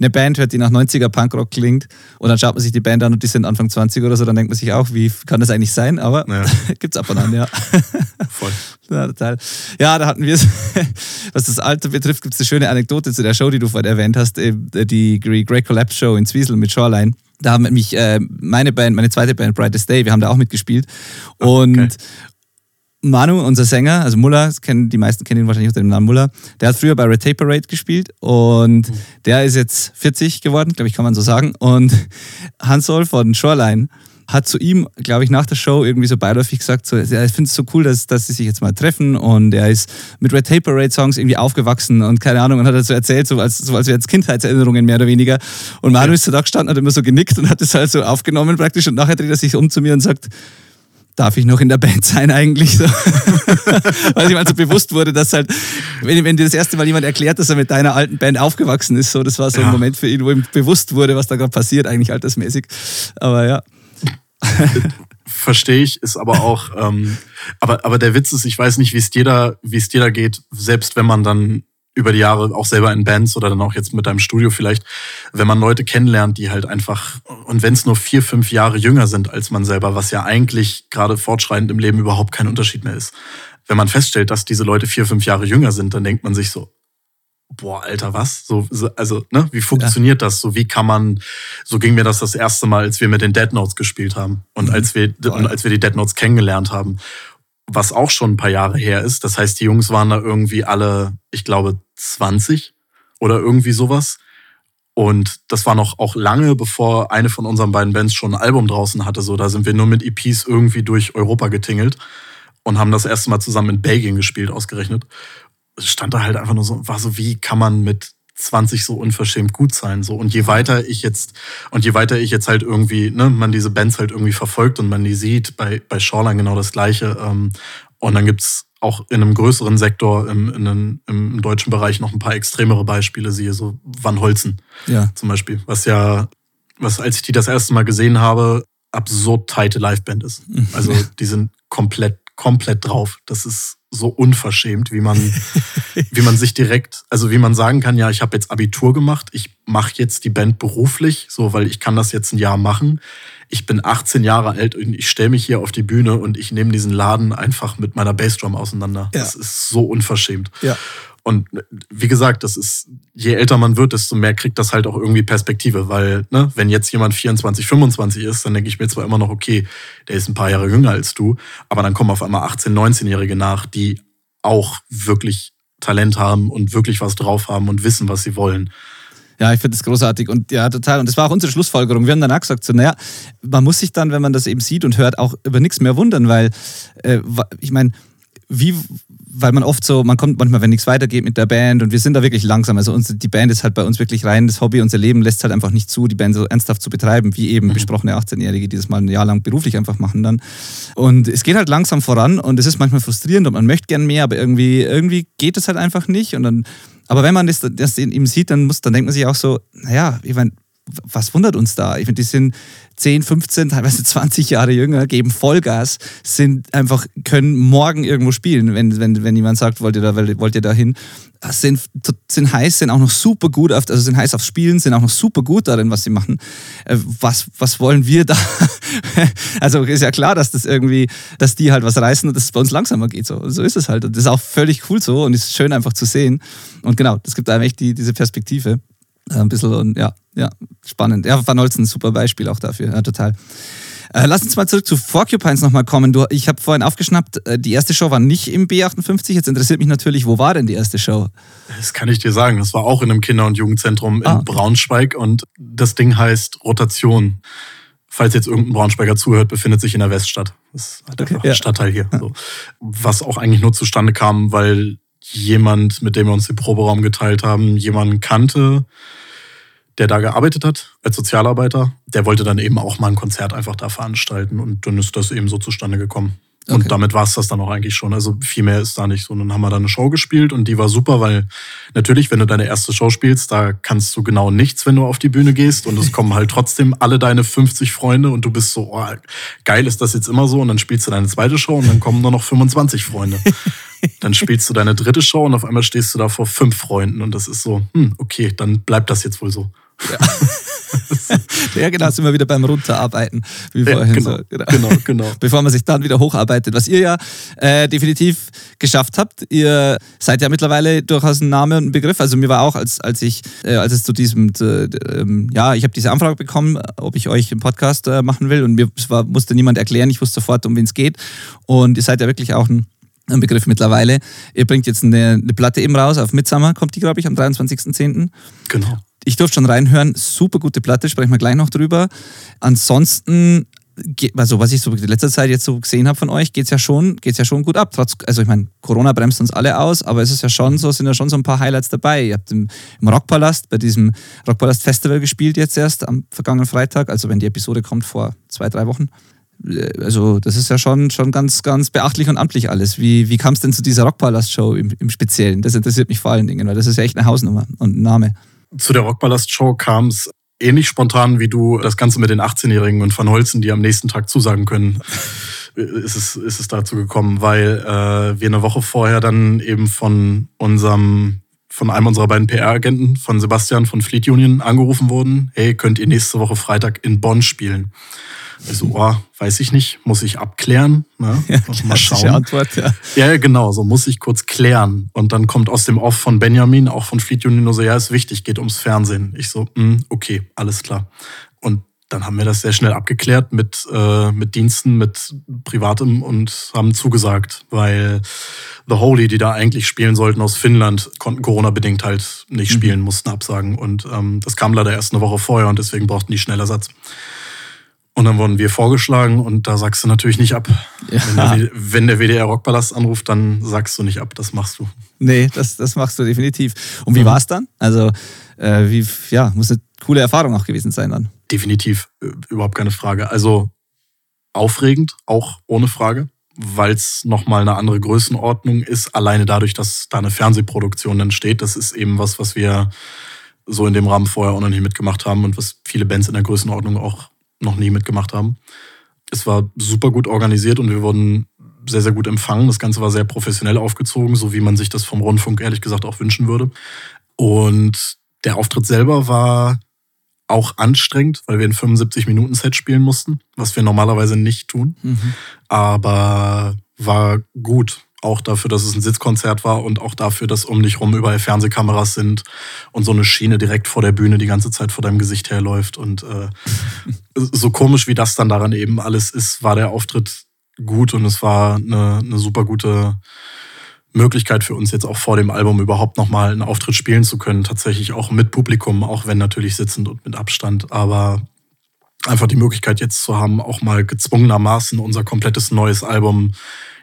eine Band hört, die nach 90er Punkrock klingt und dann schaut man sich die Band an und die sind Anfang 20 oder so, dann denkt man sich auch, wie kann das eigentlich sein? Aber ja. [LAUGHS] es ab und an, ja. [LAUGHS] Voll. Ja, total. Ja, da hatten wir es. [LAUGHS] Was das Alter betrifft, gibt es eine schöne Anekdote zu der Show, die du vorhin erwähnt hast, die Great Collapse Show in Zwiesel mit Shoreline da haben mich äh, meine Band, meine zweite Band, Brightest Day, wir haben da auch mitgespielt. Und okay. Manu, unser Sänger, also Muller, kennen, die meisten kennen ihn wahrscheinlich unter dem Namen Muller, der hat früher bei Red Tape Parade gespielt und mhm. der ist jetzt 40 geworden, glaube ich, kann man so sagen. Und [LAUGHS] Hansol von Shoreline hat zu ihm, glaube ich, nach der Show irgendwie so beiläufig gesagt, so, ja, ich finde es so cool, dass, dass sie sich jetzt mal treffen und er ist mit Red Tape Parade Songs irgendwie aufgewachsen und keine Ahnung und hat das so erzählt, so als, so als wäre es Kindheitserinnerungen mehr oder weniger. Und Manu ist so da gestanden, hat immer so genickt und hat es halt so aufgenommen praktisch und nachher dreht er sich um zu mir und sagt, darf ich noch in der Band sein eigentlich? So. [LAUGHS] Weil ich mal so bewusst wurde, dass halt, wenn, wenn dir das erste Mal jemand erklärt, dass er mit deiner alten Band aufgewachsen ist, so, das war so ja. ein Moment für ihn, wo ihm bewusst wurde, was da gerade passiert, eigentlich altersmäßig. Aber ja. [LAUGHS] Verstehe ich, ist aber auch, ähm, aber, aber der Witz ist, ich weiß nicht, wie es dir da, wie es dir da geht, selbst wenn man dann über die Jahre auch selber in Bands oder dann auch jetzt mit deinem Studio vielleicht, wenn man Leute kennenlernt, die halt einfach, und wenn es nur vier, fünf Jahre jünger sind als man selber, was ja eigentlich gerade fortschreitend im Leben überhaupt kein Unterschied mehr ist. Wenn man feststellt, dass diese Leute vier, fünf Jahre jünger sind, dann denkt man sich so, boah, Alter, was? So, so also, ne, wie funktioniert ja. das? So, wie kann man, so ging mir das das erste Mal, als wir mit den Dead Notes gespielt haben und mhm. als wir, und als wir die Dead Notes kennengelernt haben. Was auch schon ein paar Jahre her ist. Das heißt, die Jungs waren da irgendwie alle, ich glaube, 20 oder irgendwie sowas. Und das war noch auch lange, bevor eine von unseren beiden Bands schon ein Album draußen hatte. So, da sind wir nur mit EPs irgendwie durch Europa getingelt und haben das erste Mal zusammen in Belgien gespielt, ausgerechnet stand da halt einfach nur so, war so, wie kann man mit 20 so unverschämt gut sein. So. Und je weiter ich jetzt, und je weiter ich jetzt halt irgendwie, ne, man diese Bands halt irgendwie verfolgt und man die sieht, bei, bei Shoreline genau das Gleiche. Ähm, und dann gibt's auch in einem größeren Sektor im, in einem, im deutschen Bereich noch ein paar extremere Beispiele, siehe so Van Holzen ja. zum Beispiel, was ja, was als ich die das erste Mal gesehen habe, absurd tighte Liveband ist. Mhm. Also die sind komplett, komplett drauf. Das ist so unverschämt, wie man, wie man sich direkt, also wie man sagen kann, ja, ich habe jetzt Abitur gemacht, ich mache jetzt die Band beruflich, so weil ich kann das jetzt ein Jahr machen. Ich bin 18 Jahre alt und ich stelle mich hier auf die Bühne und ich nehme diesen Laden einfach mit meiner Bassdrum auseinander. Ja. Das ist so unverschämt. Ja. Und wie gesagt, das ist, je älter man wird, desto mehr kriegt das halt auch irgendwie Perspektive, weil, ne, wenn jetzt jemand 24, 25 ist, dann denke ich mir zwar immer noch, okay, der ist ein paar Jahre jünger als du, aber dann kommen auf einmal 18, 19-Jährige nach, die auch wirklich Talent haben und wirklich was drauf haben und wissen, was sie wollen. Ja, ich finde das großartig und ja, total. Und das war auch unsere Schlussfolgerung. Wir haben danach gesagt, so, naja, man muss sich dann, wenn man das eben sieht und hört, auch über nichts mehr wundern, weil, äh, ich meine, wie, weil man oft so, man kommt manchmal, wenn nichts weitergeht mit der Band und wir sind da wirklich langsam. Also uns, die Band ist halt bei uns wirklich rein das Hobby. Unser Leben lässt halt einfach nicht zu, die Band so ernsthaft zu betreiben, wie eben mhm. besprochene 18-Jährige, die das mal ein Jahr lang beruflich einfach machen dann. Und es geht halt langsam voran und es ist manchmal frustrierend und man möchte gern mehr, aber irgendwie, irgendwie geht es halt einfach nicht. Und dann, aber wenn man das, das eben sieht, dann muss, dann denkt man sich auch so, naja, ich meine, was wundert uns da? Ich finde, die sind 10, 15, teilweise [LAUGHS] 20 Jahre jünger, geben Vollgas, sind einfach, können morgen irgendwo spielen, wenn, wenn, wenn jemand sagt, wollt ihr da, wollt ihr da hin? Sind, sind heiß, sind auch noch super gut auf, also sind heiß aufs Spielen, sind auch noch super gut darin, was sie machen. Äh, was, was wollen wir da? [LAUGHS] also ist ja klar, dass das irgendwie, dass die halt was reißen und dass es bei uns langsamer geht. So, so ist es halt. Und das ist auch völlig cool so und ist schön einfach zu sehen. Und genau, das gibt einem echt die, diese Perspektive. Ein bisschen und ja, ja, spannend. Ja, Van Holzen ein super Beispiel auch dafür, ja, total. Äh, lass uns mal zurück zu Porcupines nochmal kommen. Du, ich habe vorhin aufgeschnappt, äh, die erste Show war nicht im B58. Jetzt interessiert mich natürlich, wo war denn die erste Show? Das kann ich dir sagen. Das war auch in einem Kinder- und Jugendzentrum in ah. Braunschweig und das Ding heißt Rotation. Falls jetzt irgendein Braunschweiger zuhört, befindet sich in der Weststadt. Das ist halt okay, einfach ja. Stadtteil hier. So. Was auch eigentlich nur zustande kam, weil jemand, mit dem wir uns den Proberaum geteilt haben, jemanden kannte, der da gearbeitet hat als Sozialarbeiter. Der wollte dann eben auch mal ein Konzert einfach da veranstalten und dann ist das eben so zustande gekommen. Okay. Und damit war es das dann auch eigentlich schon. Also viel mehr ist da nicht so. Und dann haben wir da eine Show gespielt und die war super, weil natürlich, wenn du deine erste Show spielst, da kannst du genau nichts, wenn du auf die Bühne gehst. Und es kommen halt trotzdem alle deine 50 Freunde und du bist so, oh, geil ist das jetzt immer so. Und dann spielst du deine zweite Show und dann kommen nur noch 25 Freunde. Dann spielst du deine dritte Show und auf einmal stehst du da vor fünf Freunden und das ist so, hm, okay, dann bleibt das jetzt wohl so. Ja, [LAUGHS] ja genau, sind wir wieder beim Runterarbeiten, wie ja, vorhin. Genau, so. genau. genau, genau. [LAUGHS] Bevor man sich dann wieder hocharbeitet, was ihr ja äh, definitiv geschafft habt. Ihr seid ja mittlerweile durchaus ein Name und ein Begriff. Also mir war auch, als, als ich, äh, als es zu diesem, äh, ja, ich habe diese Anfrage bekommen, ob ich euch im Podcast äh, machen will und mir war, musste niemand erklären, ich wusste sofort, um wen es geht. Und ihr seid ja wirklich auch ein ein Begriff mittlerweile. Ihr bringt jetzt eine, eine Platte eben raus, auf Midsummer kommt die, glaube ich, am 23.10. Genau ich durfte schon reinhören, super gute Platte, sprechen wir gleich noch drüber. Ansonsten, also was ich so in letzter Zeit jetzt so gesehen habe von euch, geht es ja schon, geht's ja schon gut ab. Trotz, also ich meine, Corona bremst uns alle aus, aber es ist ja schon so, sind ja schon so ein paar Highlights dabei. Ihr habt im, im Rockpalast, bei diesem Rockpalast Festival gespielt jetzt erst am vergangenen Freitag, also wenn die Episode kommt vor zwei, drei Wochen. Also, das ist ja schon, schon ganz, ganz beachtlich und amtlich alles. Wie, wie kam es denn zu dieser Rockpalast-Show im, im Speziellen? Das interessiert mich vor allen Dingen, weil das ist ja echt eine Hausnummer und ein Name zu der Rockballast-Show kam es ähnlich spontan wie du das Ganze mit den 18-Jährigen und Van Holzen, die am nächsten Tag zusagen können, [LAUGHS] ist es, ist es dazu gekommen, weil äh, wir eine Woche vorher dann eben von unserem von einem unserer beiden PR-Agenten, von Sebastian von Fleet Union, angerufen wurden, hey, könnt ihr nächste Woche Freitag in Bonn spielen? Ich so, oh, weiß ich nicht, muss ich abklären. Ne? [LAUGHS] Ja, mal schauen. Antwort, ja. ja, genau, so muss ich kurz klären. Und dann kommt aus dem Off von Benjamin, auch von Fleet Union, so, ja, ist wichtig, geht ums Fernsehen. Ich so, mh, hm, okay, alles klar. Und dann haben wir das sehr schnell abgeklärt mit, äh, mit Diensten, mit Privatem und haben zugesagt, weil The Holy, die da eigentlich spielen sollten aus Finnland, konnten Corona-bedingt halt nicht mhm. spielen, mussten absagen. Und ähm, das kam leider erst eine Woche vorher und deswegen brauchten die schnell Ersatz. Und dann wurden wir vorgeschlagen und da sagst du natürlich nicht ab. Ja. Wenn, der, wenn der WDR Rockballast anruft, dann sagst du nicht ab, das machst du. Nee, das, das machst du definitiv. Und wie mhm. war es dann? Also, äh, wie, ja, muss eine coole Erfahrung auch gewesen sein dann. Definitiv, äh, überhaupt keine Frage. Also aufregend, auch ohne Frage, weil es nochmal eine andere Größenordnung ist, alleine dadurch, dass da eine Fernsehproduktion entsteht. Das ist eben was, was wir so in dem Rahmen vorher auch noch nicht mitgemacht haben und was viele Bands in der Größenordnung auch noch nie mitgemacht haben. Es war super gut organisiert und wir wurden sehr, sehr gut empfangen. Das Ganze war sehr professionell aufgezogen, so wie man sich das vom Rundfunk ehrlich gesagt auch wünschen würde. Und der Auftritt selber war auch anstrengend, weil wir ein 75-Minuten-Set spielen mussten, was wir normalerweise nicht tun. Mhm. Aber war gut. Auch dafür, dass es ein Sitzkonzert war und auch dafür, dass um dich rum überall Fernsehkameras sind und so eine Schiene direkt vor der Bühne die ganze Zeit vor deinem Gesicht herläuft. Und äh, [LAUGHS] so komisch wie das dann daran eben alles ist, war der Auftritt gut und es war eine, eine super gute Möglichkeit für uns jetzt auch vor dem Album überhaupt nochmal einen Auftritt spielen zu können. Tatsächlich auch mit Publikum, auch wenn natürlich sitzend und mit Abstand. Aber einfach die Möglichkeit jetzt zu haben, auch mal gezwungenermaßen unser komplettes neues Album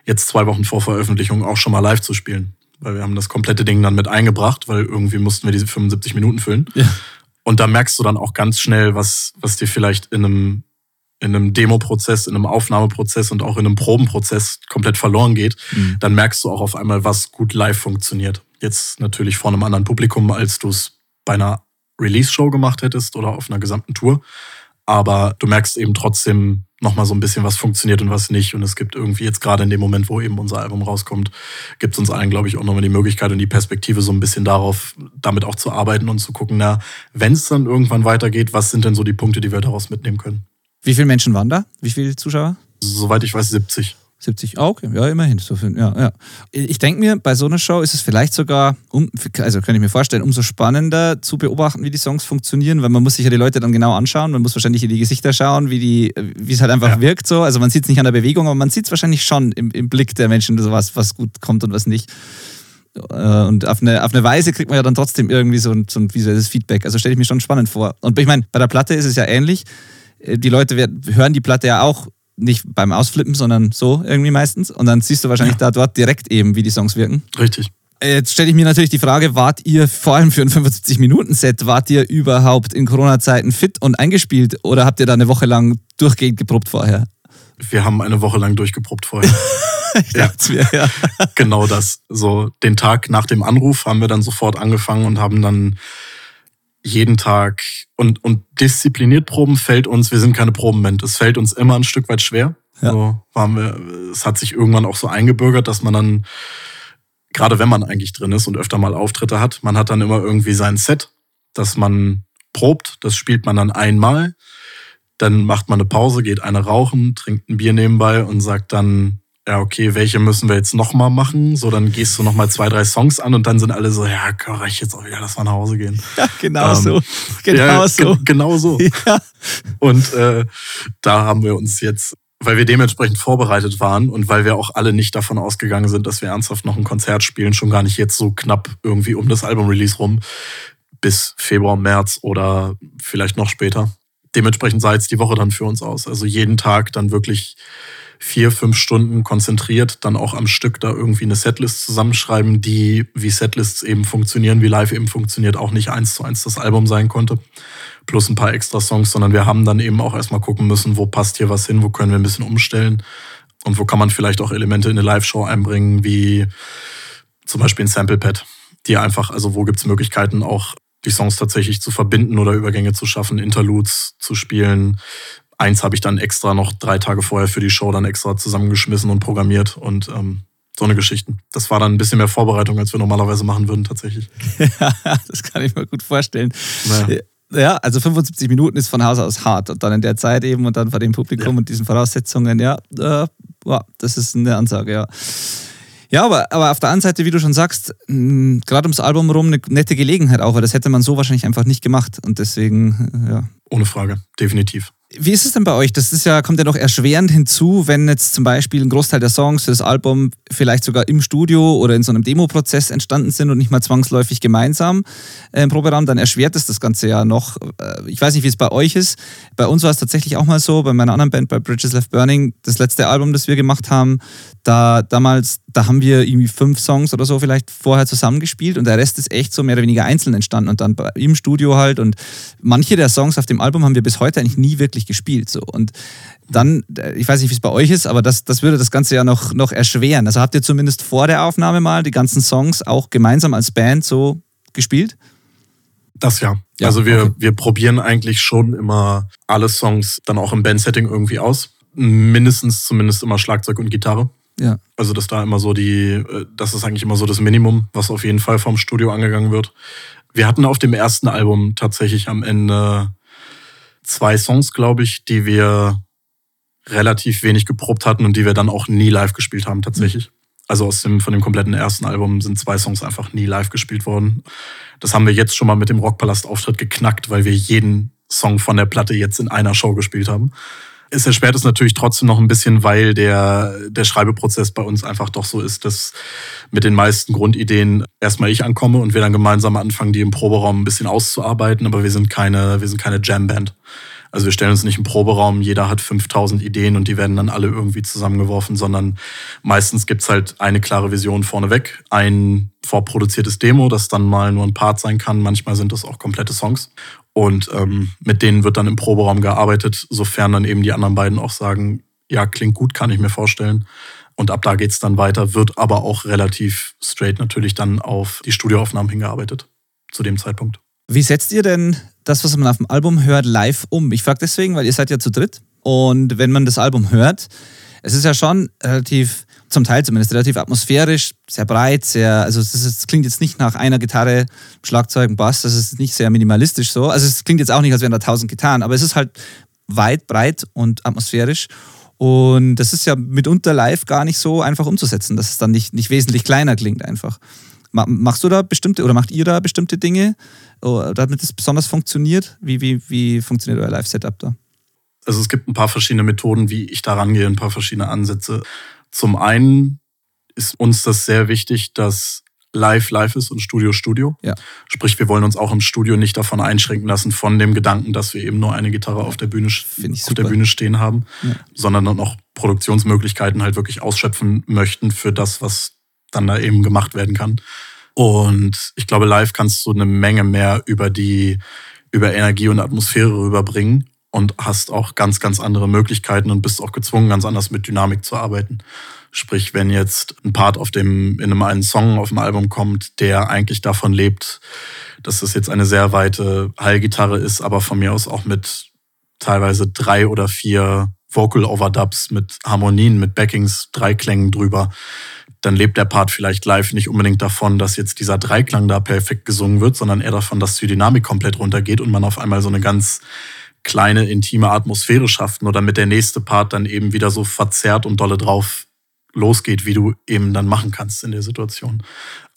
jetzt zwei Wochen vor Veröffentlichung auch schon mal live zu spielen. Weil wir haben das komplette Ding dann mit eingebracht, weil irgendwie mussten wir diese 75 Minuten füllen. Ja. Und da merkst du dann auch ganz schnell, was, was dir vielleicht in einem in einem Demo-Prozess, in einem Aufnahmeprozess und auch in einem Probenprozess komplett verloren geht, mhm. dann merkst du auch auf einmal, was gut live funktioniert. Jetzt natürlich vor einem anderen Publikum, als du es bei einer Release-Show gemacht hättest oder auf einer gesamten Tour. Aber du merkst eben trotzdem nochmal so ein bisschen, was funktioniert und was nicht. Und es gibt irgendwie jetzt gerade in dem Moment, wo eben unser Album rauskommt, gibt es uns allen, glaube ich, auch nochmal die Möglichkeit und die Perspektive so ein bisschen darauf, damit auch zu arbeiten und zu gucken, na, wenn es dann irgendwann weitergeht, was sind denn so die Punkte, die wir daraus mitnehmen können? Wie viele Menschen waren da? Wie viele Zuschauer? Soweit ich weiß, 70. 70, ah, okay, ja, immerhin. So viel, ja, ja. Ich denke mir, bei so einer Show ist es vielleicht sogar, um, also kann ich mir vorstellen, umso spannender zu beobachten, wie die Songs funktionieren, weil man muss sich ja die Leute dann genau anschauen, man muss wahrscheinlich in die Gesichter schauen, wie, die, wie es halt einfach ja. wirkt so. Also man sieht es nicht an der Bewegung, aber man sieht es wahrscheinlich schon im, im Blick der Menschen, was, was gut kommt und was nicht. Äh, und auf eine, auf eine Weise kriegt man ja dann trotzdem irgendwie so ein, so ein visuelles Feedback. Also stelle ich mir schon spannend vor. Und ich meine, bei der Platte ist es ja ähnlich äh, die Leute werden, hören die Platte ja auch nicht beim Ausflippen, sondern so irgendwie meistens. Und dann siehst du wahrscheinlich ja. da dort direkt eben, wie die Songs wirken. Richtig. Jetzt stelle ich mir natürlich die Frage, wart ihr vor allem für ein 75-Minuten-Set, wart ihr überhaupt in Corona-Zeiten fit und eingespielt oder habt ihr da eine Woche lang durchgehend geprobt vorher? Wir haben eine Woche lang durchgeprobt vorher. [LAUGHS] ja. Mir, ja. genau das. So den Tag nach dem Anruf haben wir dann sofort angefangen und haben dann jeden Tag und, und diszipliniert proben fällt uns, wir sind keine Probenband, es fällt uns immer ein Stück weit schwer. Ja. So waren wir, es hat sich irgendwann auch so eingebürgert, dass man dann, gerade wenn man eigentlich drin ist und öfter mal Auftritte hat, man hat dann immer irgendwie sein Set, dass man probt, das spielt man dann einmal, dann macht man eine Pause, geht eine rauchen, trinkt ein Bier nebenbei und sagt dann, ja, okay, welche müssen wir jetzt nochmal machen? So, dann gehst du nochmal zwei, drei Songs an und dann sind alle so, ja, reicht jetzt auch wieder, lass mal nach Hause gehen. [LAUGHS] Ja, genau ähm, so. [LAUGHS] Genau ja, so. Genau so. [LAUGHS] Ja. Und äh, da haben wir uns jetzt, weil wir dementsprechend vorbereitet waren und weil wir auch alle nicht davon ausgegangen sind, dass wir ernsthaft noch ein Konzert spielen, schon gar nicht jetzt so knapp irgendwie um das Album-Release rum, bis Februar, März oder vielleicht noch später. Dementsprechend sah jetzt die Woche dann für uns aus. Also jeden Tag dann wirklich vier, fünf Stunden konzentriert dann auch am Stück da irgendwie eine Setlist zusammenschreiben, die wie Setlists eben funktionieren, wie live eben funktioniert, auch nicht eins zu eins das Album sein konnte. Plus ein paar extra Songs, sondern wir haben dann eben auch erstmal gucken müssen, wo passt hier was hin, wo können wir ein bisschen umstellen und wo kann man vielleicht auch Elemente in eine Live-Show einbringen, wie zum Beispiel ein Sample-Pad, die einfach, also wo gibt es Möglichkeiten auch die Songs tatsächlich zu verbinden oder Übergänge zu schaffen, Interludes zu spielen, eins habe ich dann extra noch drei Tage vorher für die Show dann extra zusammengeschmissen und programmiert und ähm, so eine Geschichten. Das war dann ein bisschen mehr Vorbereitung, als wir normalerweise machen würden, tatsächlich. Ja, [LAUGHS] das kann ich mir gut vorstellen. Naja. Ja, also 75 Minuten ist von Haus aus hart. Und dann in der Zeit eben und dann vor dem Publikum ja. und diesen Voraussetzungen, ja, äh, das ist eine Ansage, ja. Ja, aber, aber auf der anderen Seite, wie du schon sagst, gerade ums Album rum eine nette Gelegenheit auch, weil das hätte man so wahrscheinlich einfach nicht gemacht. Und deswegen, ja. Ohne Frage, definitiv. Wie ist es denn bei euch? Das ist ja, kommt ja noch erschwerend hinzu, wenn jetzt zum Beispiel ein Großteil der Songs für das Album vielleicht sogar im Studio oder in so einem Demo-Prozess entstanden sind und nicht mal zwangsläufig gemeinsam äh, im Proberaum, dann erschwert es das Ganze ja noch. Äh, ich weiß nicht, wie es bei euch ist. Bei uns war es tatsächlich auch mal so, bei meiner anderen Band, bei Bridges Left Burning, das letzte Album, das wir gemacht haben, da damals, da haben wir irgendwie fünf Songs oder so vielleicht vorher zusammengespielt und der Rest ist echt so mehr oder weniger einzeln entstanden und dann im Studio halt und manche der Songs auf dem Album haben wir bis heute eigentlich nie wirklich gespielt. So. Und dann, ich weiß nicht, wie es bei euch ist, aber das, das würde das Ganze ja noch, noch erschweren. Also habt ihr zumindest vor der Aufnahme mal die ganzen Songs auch gemeinsam als Band so gespielt? Das ja. ja also wir, okay. wir probieren eigentlich schon immer alle Songs dann auch im Bandsetting irgendwie aus. Mindestens zumindest immer Schlagzeug und Gitarre. Ja. Also, dass da immer so die, äh, das ist eigentlich immer so das Minimum, was auf jeden Fall vom Studio angegangen wird. Wir hatten auf dem ersten Album tatsächlich am Ende zwei Songs, glaube ich, die wir relativ wenig geprobt hatten und die wir dann auch nie live gespielt haben, tatsächlich. Mhm. Also aus dem, von dem kompletten ersten Album sind zwei Songs einfach nie live gespielt worden. Das haben wir jetzt schon mal mit dem Rockpalast-Auftritt geknackt, weil wir jeden Song von der Platte jetzt in einer Show gespielt haben. Es erschwert es natürlich trotzdem noch ein bisschen, weil der, der Schreibeprozess bei uns einfach doch so ist, dass mit den meisten Grundideen erstmal ich ankomme und wir dann gemeinsam anfangen, die im Proberaum ein bisschen auszuarbeiten, aber wir sind keine, wir sind keine Jamband. Also wir stellen uns nicht im Proberaum, jeder hat 5000 Ideen und die werden dann alle irgendwie zusammengeworfen, sondern meistens gibt's halt eine klare Vision vorneweg, ein vorproduziertes Demo, das dann mal nur ein Part sein kann. Manchmal sind das auch komplette Songs. Und ähm, mit denen wird dann im Proberaum gearbeitet, sofern dann eben die anderen beiden auch sagen, ja, klingt gut, kann ich mir vorstellen. Und ab da geht's dann weiter, wird aber auch relativ straight natürlich dann auf die Studioaufnahmen hingearbeitet zu dem Zeitpunkt. Wie setzt ihr denn das, was man auf dem Album hört, live um? Ich frage deswegen, weil ihr seid ja zu dritt. Und wenn man das Album hört, es ist ja schon relativ zum Teil zumindest relativ atmosphärisch, sehr breit, sehr, also es, klingt jetzt nicht nach einer Gitarre, Schlagzeug, Bass, das ist nicht sehr minimalistisch so. Also es klingt jetzt auch nicht, als wären da tausend Gitarren, aber es ist halt weit, breit und atmosphärisch. Und das ist ja mitunter live gar nicht so einfach umzusetzen, dass es dann nicht, nicht wesentlich kleiner klingt einfach. Machst du da bestimmte oder macht ihr da bestimmte Dinge, oh, damit es besonders funktioniert? Wie, wie, wie funktioniert euer Live-Setup da? Also es gibt ein paar verschiedene Methoden, wie ich da rangehe, ein paar verschiedene Ansätze. Zum einen ist uns das sehr wichtig, dass live live ist und Studio Studio. Ja. Sprich, wir wollen uns auch im Studio nicht davon einschränken lassen von dem Gedanken, dass wir eben nur eine Gitarre auf der Bühne, auf der Bühne stehen haben, ja. sondern dann auch Produktionsmöglichkeiten halt wirklich ausschöpfen möchten für das, was dann da eben gemacht werden kann. Und ich glaube, live kannst du eine Menge mehr über die über Energie und Atmosphäre rüberbringen und hast auch ganz, ganz andere Möglichkeiten und bist auch gezwungen, ganz anders mit Dynamik zu arbeiten. Sprich, wenn jetzt ein Part auf dem, in einem einen Song auf dem Album kommt, der eigentlich davon lebt, dass es jetzt eine sehr weite Heilgitarre ist, aber von mir aus auch mit teilweise drei oder vier Vocal Overdubs mit Harmonien, mit Backings, Dreiklängen drüber, dann lebt der Part vielleicht live nicht unbedingt davon, dass jetzt dieser Dreiklang da perfekt gesungen wird, sondern eher davon, dass die Dynamik komplett runtergeht und man auf einmal so eine ganz kleine, intime Atmosphäre schafft, nur damit der nächste Part dann eben wieder so verzerrt und dolle drauf losgeht, wie du eben dann machen kannst in der Situation.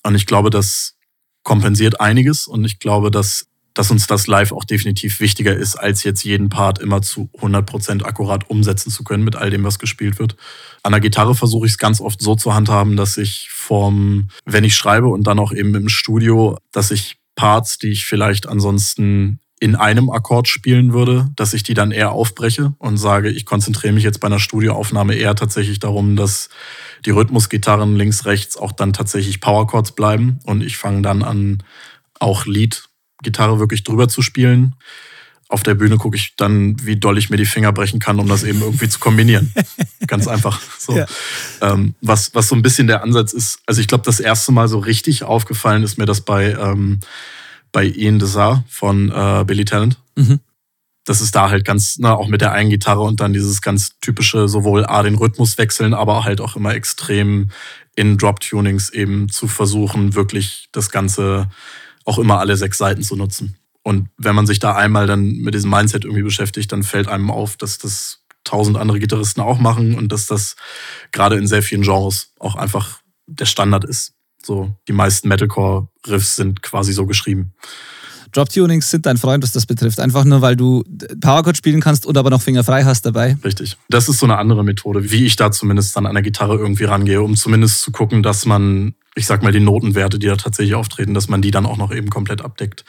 Und ich glaube, das kompensiert einiges und ich glaube, dass, dass uns das live auch definitiv wichtiger ist, als jetzt jeden Part immer zu 100% akkurat umsetzen zu können mit all dem, was gespielt wird. An der Gitarre versuche ich es ganz oft so zu handhaben, dass ich vom, wenn ich schreibe und dann auch eben im Studio, dass ich Parts, die ich vielleicht ansonsten in einem Akkord spielen würde, dass ich die dann eher aufbreche und sage, ich konzentriere mich jetzt bei einer Studioaufnahme eher tatsächlich darum, dass die Rhythmusgitarren links, rechts auch dann tatsächlich Powerchords bleiben und ich fange dann an, auch Lead-Gitarre wirklich drüber zu spielen. Auf der Bühne gucke ich dann, wie doll ich mir die Finger brechen kann, um das eben irgendwie zu kombinieren. [LAUGHS] Ganz einfach. So. Ja. Ähm, was, was so ein bisschen der Ansatz ist, also ich glaube, das erste Mal so richtig aufgefallen ist mir das bei ähm, bei Ian Desar von äh, Billy Talent. Mhm. Das ist da halt ganz, na, auch mit der einen Gitarre und dann dieses ganz typische, sowohl A, den Rhythmus wechseln, aber halt auch immer extrem in Drop-Tunings eben zu versuchen, wirklich das Ganze auch immer alle sechs Seiten zu nutzen. Und wenn man sich da einmal dann mit diesem Mindset irgendwie beschäftigt, dann fällt einem auf, dass das tausend andere Gitarristen auch machen und dass das gerade in sehr vielen Genres auch einfach der Standard ist. So, die meisten Metalcore-Riffs sind quasi so geschrieben. Drop-Tunings sind dein Freund, was das betrifft. Einfach nur, weil du Powerchord spielen kannst und aber noch Finger frei hast dabei. Richtig. Das ist so eine andere Methode, wie ich da zumindest dann an der Gitarre irgendwie rangehe, um zumindest zu gucken, dass man, ich sag mal, die Notenwerte, die da tatsächlich auftreten, dass man die dann auch noch eben komplett abdeckt.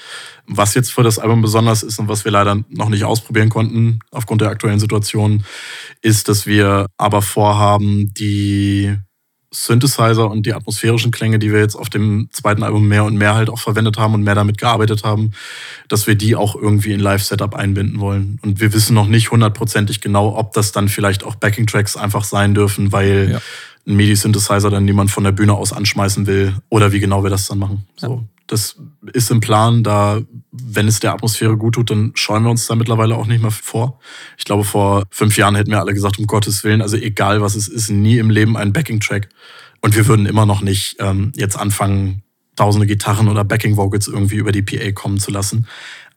Was jetzt für das Album besonders ist und was wir leider noch nicht ausprobieren konnten, aufgrund der aktuellen Situation, ist, dass wir aber vorhaben, die Synthesizer und die atmosphärischen Klänge, die wir jetzt auf dem zweiten Album mehr und mehr halt auch verwendet haben und mehr damit gearbeitet haben, dass wir die auch irgendwie in Live-Setup einbinden wollen. Und wir wissen noch nicht hundertprozentig genau, ob das dann vielleicht auch Backing-Tracks einfach sein dürfen, weil ja. Ein MIDI-Synthesizer dann niemand von der Bühne aus anschmeißen will oder wie genau wir das dann machen. Ja. So das ist im Plan, da, wenn es der Atmosphäre gut tut, dann scheuen wir uns da mittlerweile auch nicht mehr vor. Ich glaube, vor fünf Jahren hätten wir alle gesagt, um Gottes Willen, also egal was es ist, nie im Leben ein Backing-Track. Und wir würden immer noch nicht ähm, jetzt anfangen, tausende Gitarren oder Backing-Vocals irgendwie über die PA kommen zu lassen.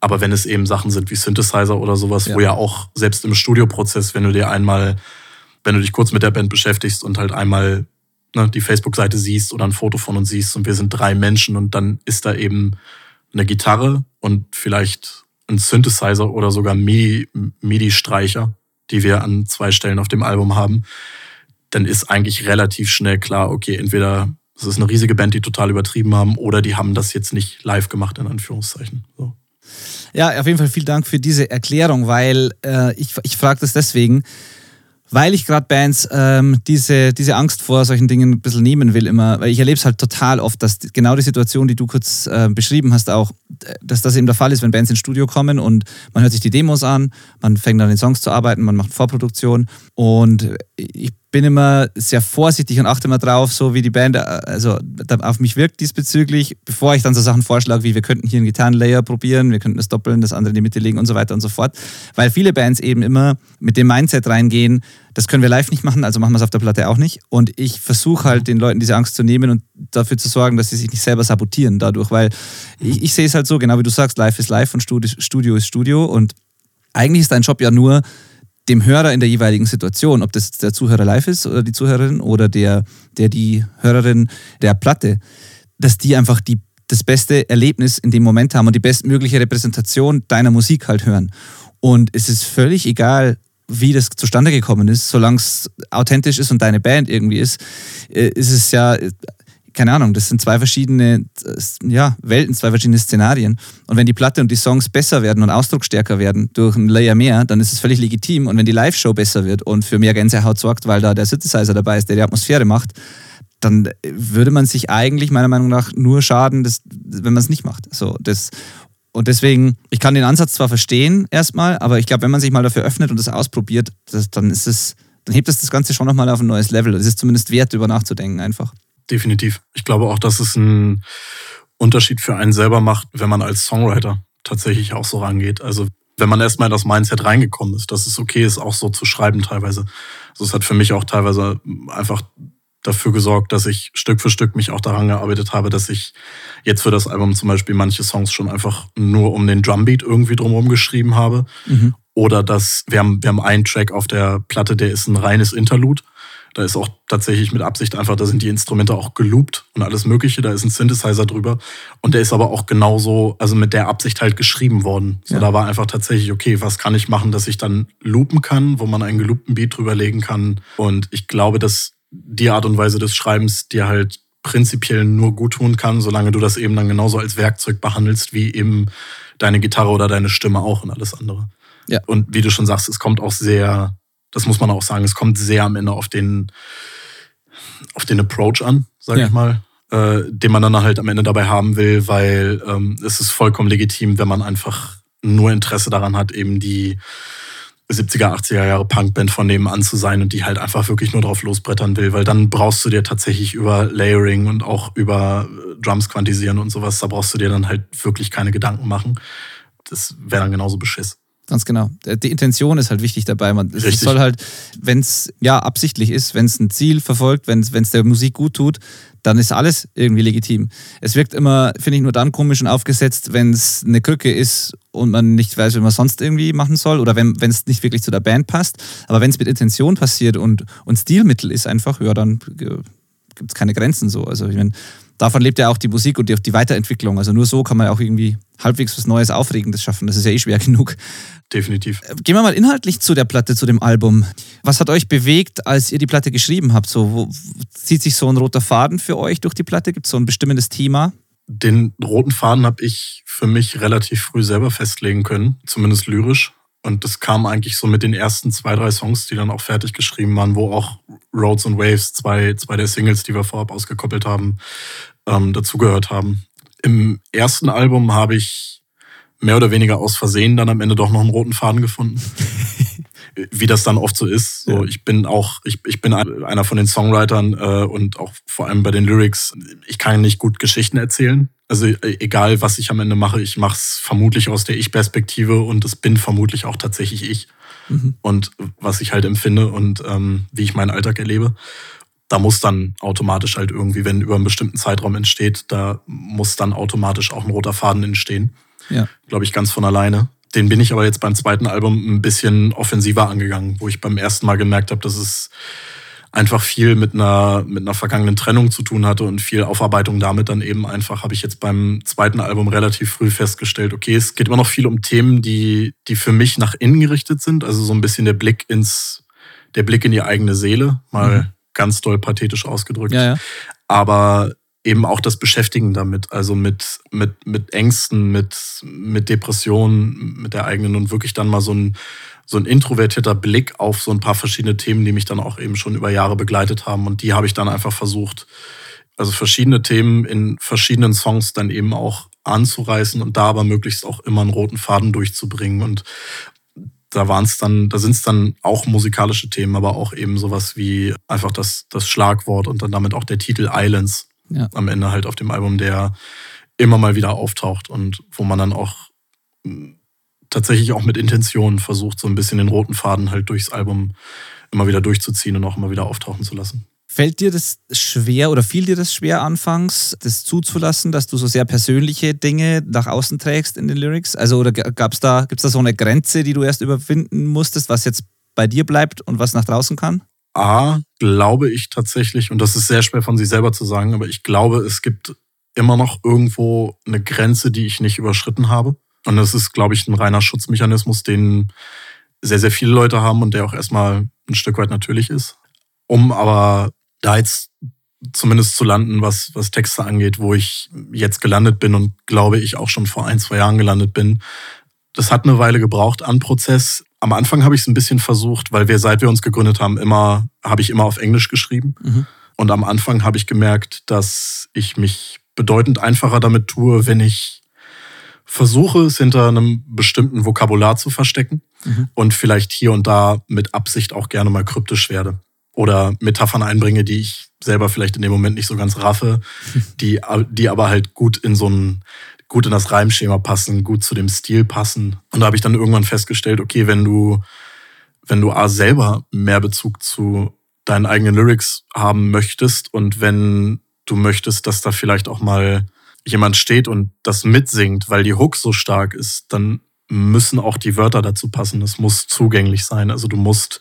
Aber wenn es eben Sachen sind wie Synthesizer oder sowas, ja. wo ja auch selbst im Studioprozess, wenn du dir einmal, wenn du dich kurz mit der Band beschäftigst und halt einmal ne, die Facebook-Seite siehst oder ein Foto von uns siehst und wir sind drei Menschen und dann ist da eben eine Gitarre und vielleicht ein Synthesizer oder sogar MIDI-Streicher, die wir an zwei Stellen auf dem Album haben, dann ist eigentlich relativ schnell klar, okay, entweder es ist eine riesige Band, die total übertrieben haben, oder die haben das jetzt nicht live gemacht, in Anführungszeichen. So. Ja, auf jeden Fall vielen Dank für diese Erklärung, weil äh, ich, ich frage das deswegen, weil ich gerade Bands ähm, diese, diese Angst vor solchen Dingen ein bisschen nehmen will immer, weil ich erlebe es halt total oft, dass genau die Situation, die du kurz äh, beschrieben hast, auch, dass das eben der Fall ist, wenn Bands ins Studio kommen und man hört sich die Demos an, man fängt an den Songs zu arbeiten, man macht Vorproduktion und ich bin immer sehr vorsichtig und achte immer drauf, so wie die Band äh, also auf mich wirkt diesbezüglich, bevor ich dann so Sachen vorschlage, wie wir könnten hier einen Gitarrenlayer probieren, wir könnten das doppeln, das andere in die Mitte legen und so weiter und so fort. Weil viele Bands eben immer mit dem Mindset reingehen, das können wir live nicht machen, also machen wir es auf der Platte auch nicht. Und ich versuche halt den Leuten diese Angst zu nehmen und dafür zu sorgen, dass sie sich nicht selber sabotieren dadurch, weil ich, ich sehe es halt so, genau wie du sagst, live ist live und Studio ist Studio und eigentlich ist dein Job ja nur, dem Hörer in der jeweiligen Situation, ob das der Zuhörer live ist oder die Zuhörerin oder der, der die Hörerin der Platte, dass die einfach die, das beste Erlebnis in dem Moment haben und die bestmögliche Repräsentation deiner Musik halt hören. Und es ist völlig egal, wie das zustande gekommen ist, solange es authentisch ist und deine Band irgendwie ist, äh, ist es ja keine Ahnung, das sind zwei verschiedene ja, Welten, zwei verschiedene Szenarien. Und wenn die Platte und die Songs besser werden und ausdrucksstärker werden durch ein Layer mehr, dann ist es völlig legitim. Und wenn die Live-Show besser wird und für mehr Gänsehaut sorgt, weil da der Synthesizer dabei ist, der die Atmosphäre macht, dann würde man sich eigentlich meiner Meinung nach nur schaden, dass, wenn man es nicht macht. So, das, und deswegen, ich kann den Ansatz zwar verstehen erstmal, aber ich glaube, wenn man sich mal dafür öffnet und das ausprobiert, das, dann ist es, dann hebt es das Ganze schon nochmal auf ein neues Level. Es ist zumindest wert, darüber nachzudenken einfach definitiv. Ich glaube auch, dass es einen Unterschied für einen selber macht, wenn man als Songwriter tatsächlich auch so rangeht. Also wenn man erstmal in das Mindset reingekommen ist, dass es okay ist, auch so zu schreiben teilweise. Also es hat für mich auch teilweise einfach dafür gesorgt, dass ich Stück für Stück mich auch daran gearbeitet habe, dass ich jetzt für das Album zum Beispiel manche Songs schon einfach nur um den Drumbeat irgendwie drumherum geschrieben habe. Mhm. Oder dass wir haben, wir haben einen Track auf der Platte, der ist ein reines Interlude. Da ist auch tatsächlich mit Absicht einfach, da sind die Instrumente auch geloopt und alles Mögliche. Da ist ein Synthesizer drüber. Und der ist aber auch genauso, also mit der Absicht halt geschrieben worden. So, ja. da war einfach tatsächlich, okay, was kann ich machen, dass ich dann loopen kann, wo man einen geloopten Beat drüberlegen kann. Und ich glaube, dass die Art und Weise des Schreibens dir halt prinzipiell nur gut tun kann, solange du das eben dann genauso als Werkzeug behandelst, wie eben deine Gitarre oder deine Stimme auch und alles andere. Ja. Und wie du schon sagst, es kommt auch sehr das muss man auch sagen. Es kommt sehr am Ende auf den, auf den Approach an, sage ja. ich mal, äh, den man dann halt am Ende dabei haben will, weil ähm, es ist vollkommen legitim, wenn man einfach nur Interesse daran hat, eben die 70er, 80er Jahre Punkband von nebenan zu sein und die halt einfach wirklich nur drauf losbrettern will, weil dann brauchst du dir tatsächlich über Layering und auch über äh, Drums quantisieren und sowas, da brauchst du dir dann halt wirklich keine Gedanken machen. Das wäre dann genauso beschiss. Ganz genau. Die Intention ist halt wichtig dabei. Man, es soll halt, wenn es ja absichtlich ist, wenn es ein Ziel verfolgt, wenn es der Musik gut tut, dann ist alles irgendwie legitim. Es wirkt immer, finde ich, nur dann komisch und aufgesetzt, wenn es eine Krücke ist und man nicht weiß, wie man sonst irgendwie machen soll oder wenn es nicht wirklich zu der Band passt. Aber wenn es mit Intention passiert und, und Stilmittel ist einfach, ja, dann gibt es keine Grenzen so. Also ich meine, davon lebt ja auch die Musik und die, die Weiterentwicklung. Also nur so kann man auch irgendwie halbwegs was Neues, Aufregendes schaffen. Das ist ja eh schwer [LAUGHS] genug. Definitiv. Äh, gehen wir mal inhaltlich zu der Platte, zu dem Album. Was hat euch bewegt, als ihr die Platte geschrieben habt? So, wo, zieht sich so ein roter Faden für euch durch die Platte? Gibt es so ein bestimmendes Thema? Den roten Faden habe ich für mich relativ früh selber festlegen können, zumindest lyrisch. Und das kam eigentlich so mit den ersten zwei, drei Songs, die dann auch fertig geschrieben waren, wo auch Roads and Waves, zwei, zwei der Singles, die wir vorab ausgekoppelt haben, ähm, dazugehört haben. Im ersten Album habe ich mehr oder weniger aus Versehen dann am Ende doch noch einen roten Faden gefunden. [LAUGHS] wie das dann oft so ist. So, ich bin auch, ich, ich bin einer von den Songwritern äh, und auch vor allem bei den Lyrics, ich kann nicht gut Geschichten erzählen. Also äh, egal, was ich am Ende mache, ich mache es vermutlich aus der Ich-Perspektive und es bin vermutlich auch tatsächlich ich. Mhm. Und was ich halt empfinde und ähm, wie ich meinen Alltag erlebe. Da muss dann automatisch halt irgendwie, wenn über einen bestimmten Zeitraum entsteht, da muss dann automatisch auch ein roter Faden entstehen. Ja. Glaube ich, ganz von alleine. Den bin ich aber jetzt beim zweiten Album ein bisschen offensiver angegangen, wo ich beim ersten Mal gemerkt habe, dass es einfach viel mit einer, mit einer vergangenen Trennung zu tun hatte und viel Aufarbeitung damit dann eben einfach, habe ich jetzt beim zweiten Album relativ früh festgestellt, okay, es geht immer noch viel um Themen, die, die für mich nach innen gerichtet sind, also so ein bisschen der Blick ins, der Blick in die eigene Seele, mal mhm. ganz doll pathetisch ausgedrückt. Ja, ja. Aber eben auch das Beschäftigen damit, also mit, mit, mit Ängsten, mit, mit Depressionen, mit der eigenen und wirklich dann mal so ein, so ein introvertierter Blick auf so ein paar verschiedene Themen, die mich dann auch eben schon über Jahre begleitet haben. Und die habe ich dann einfach versucht, also verschiedene Themen in verschiedenen Songs dann eben auch anzureißen und da aber möglichst auch immer einen roten Faden durchzubringen. Und da waren es dann, da sind es dann auch musikalische Themen, aber auch eben sowas wie einfach das, das Schlagwort und dann damit auch der Titel Islands ja. am Ende halt auf dem Album, der immer mal wieder auftaucht und wo man dann auch tatsächlich auch mit Intention versucht, so ein bisschen den roten Faden halt durchs Album immer wieder durchzuziehen und auch immer wieder auftauchen zu lassen. Fällt dir das schwer oder fiel dir das schwer anfangs, das zuzulassen, dass du so sehr persönliche Dinge nach außen trägst in den Lyrics? Also oder gab's da, gibt es da so eine Grenze, die du erst überwinden musstest, was jetzt bei dir bleibt und was nach draußen kann? A, glaube ich tatsächlich, und das ist sehr schwer von sich selber zu sagen, aber ich glaube, es gibt immer noch irgendwo eine Grenze, die ich nicht überschritten habe. Und das ist, glaube ich, ein reiner Schutzmechanismus, den sehr, sehr viele Leute haben und der auch erstmal ein Stück weit natürlich ist. Um aber da jetzt zumindest zu landen, was, was Texte angeht, wo ich jetzt gelandet bin und glaube ich auch schon vor ein, zwei Jahren gelandet bin. Das hat eine Weile gebraucht an Prozess. Am Anfang habe ich es ein bisschen versucht, weil wir, seit wir uns gegründet haben, immer, habe ich immer auf Englisch geschrieben. Mhm. Und am Anfang habe ich gemerkt, dass ich mich bedeutend einfacher damit tue, wenn ich versuche es hinter einem bestimmten Vokabular zu verstecken mhm. und vielleicht hier und da mit Absicht auch gerne mal kryptisch werde. Oder Metaphern einbringe, die ich selber vielleicht in dem Moment nicht so ganz raffe, [LAUGHS] die, die aber halt gut in so ein, gut in das Reimschema passen, gut zu dem Stil passen. Und da habe ich dann irgendwann festgestellt, okay, wenn du, wenn du A selber mehr Bezug zu deinen eigenen Lyrics haben möchtest und wenn du möchtest, dass da vielleicht auch mal jemand steht und das mitsingt, weil die Hook so stark ist, dann müssen auch die Wörter dazu passen. Es muss zugänglich sein. Also du musst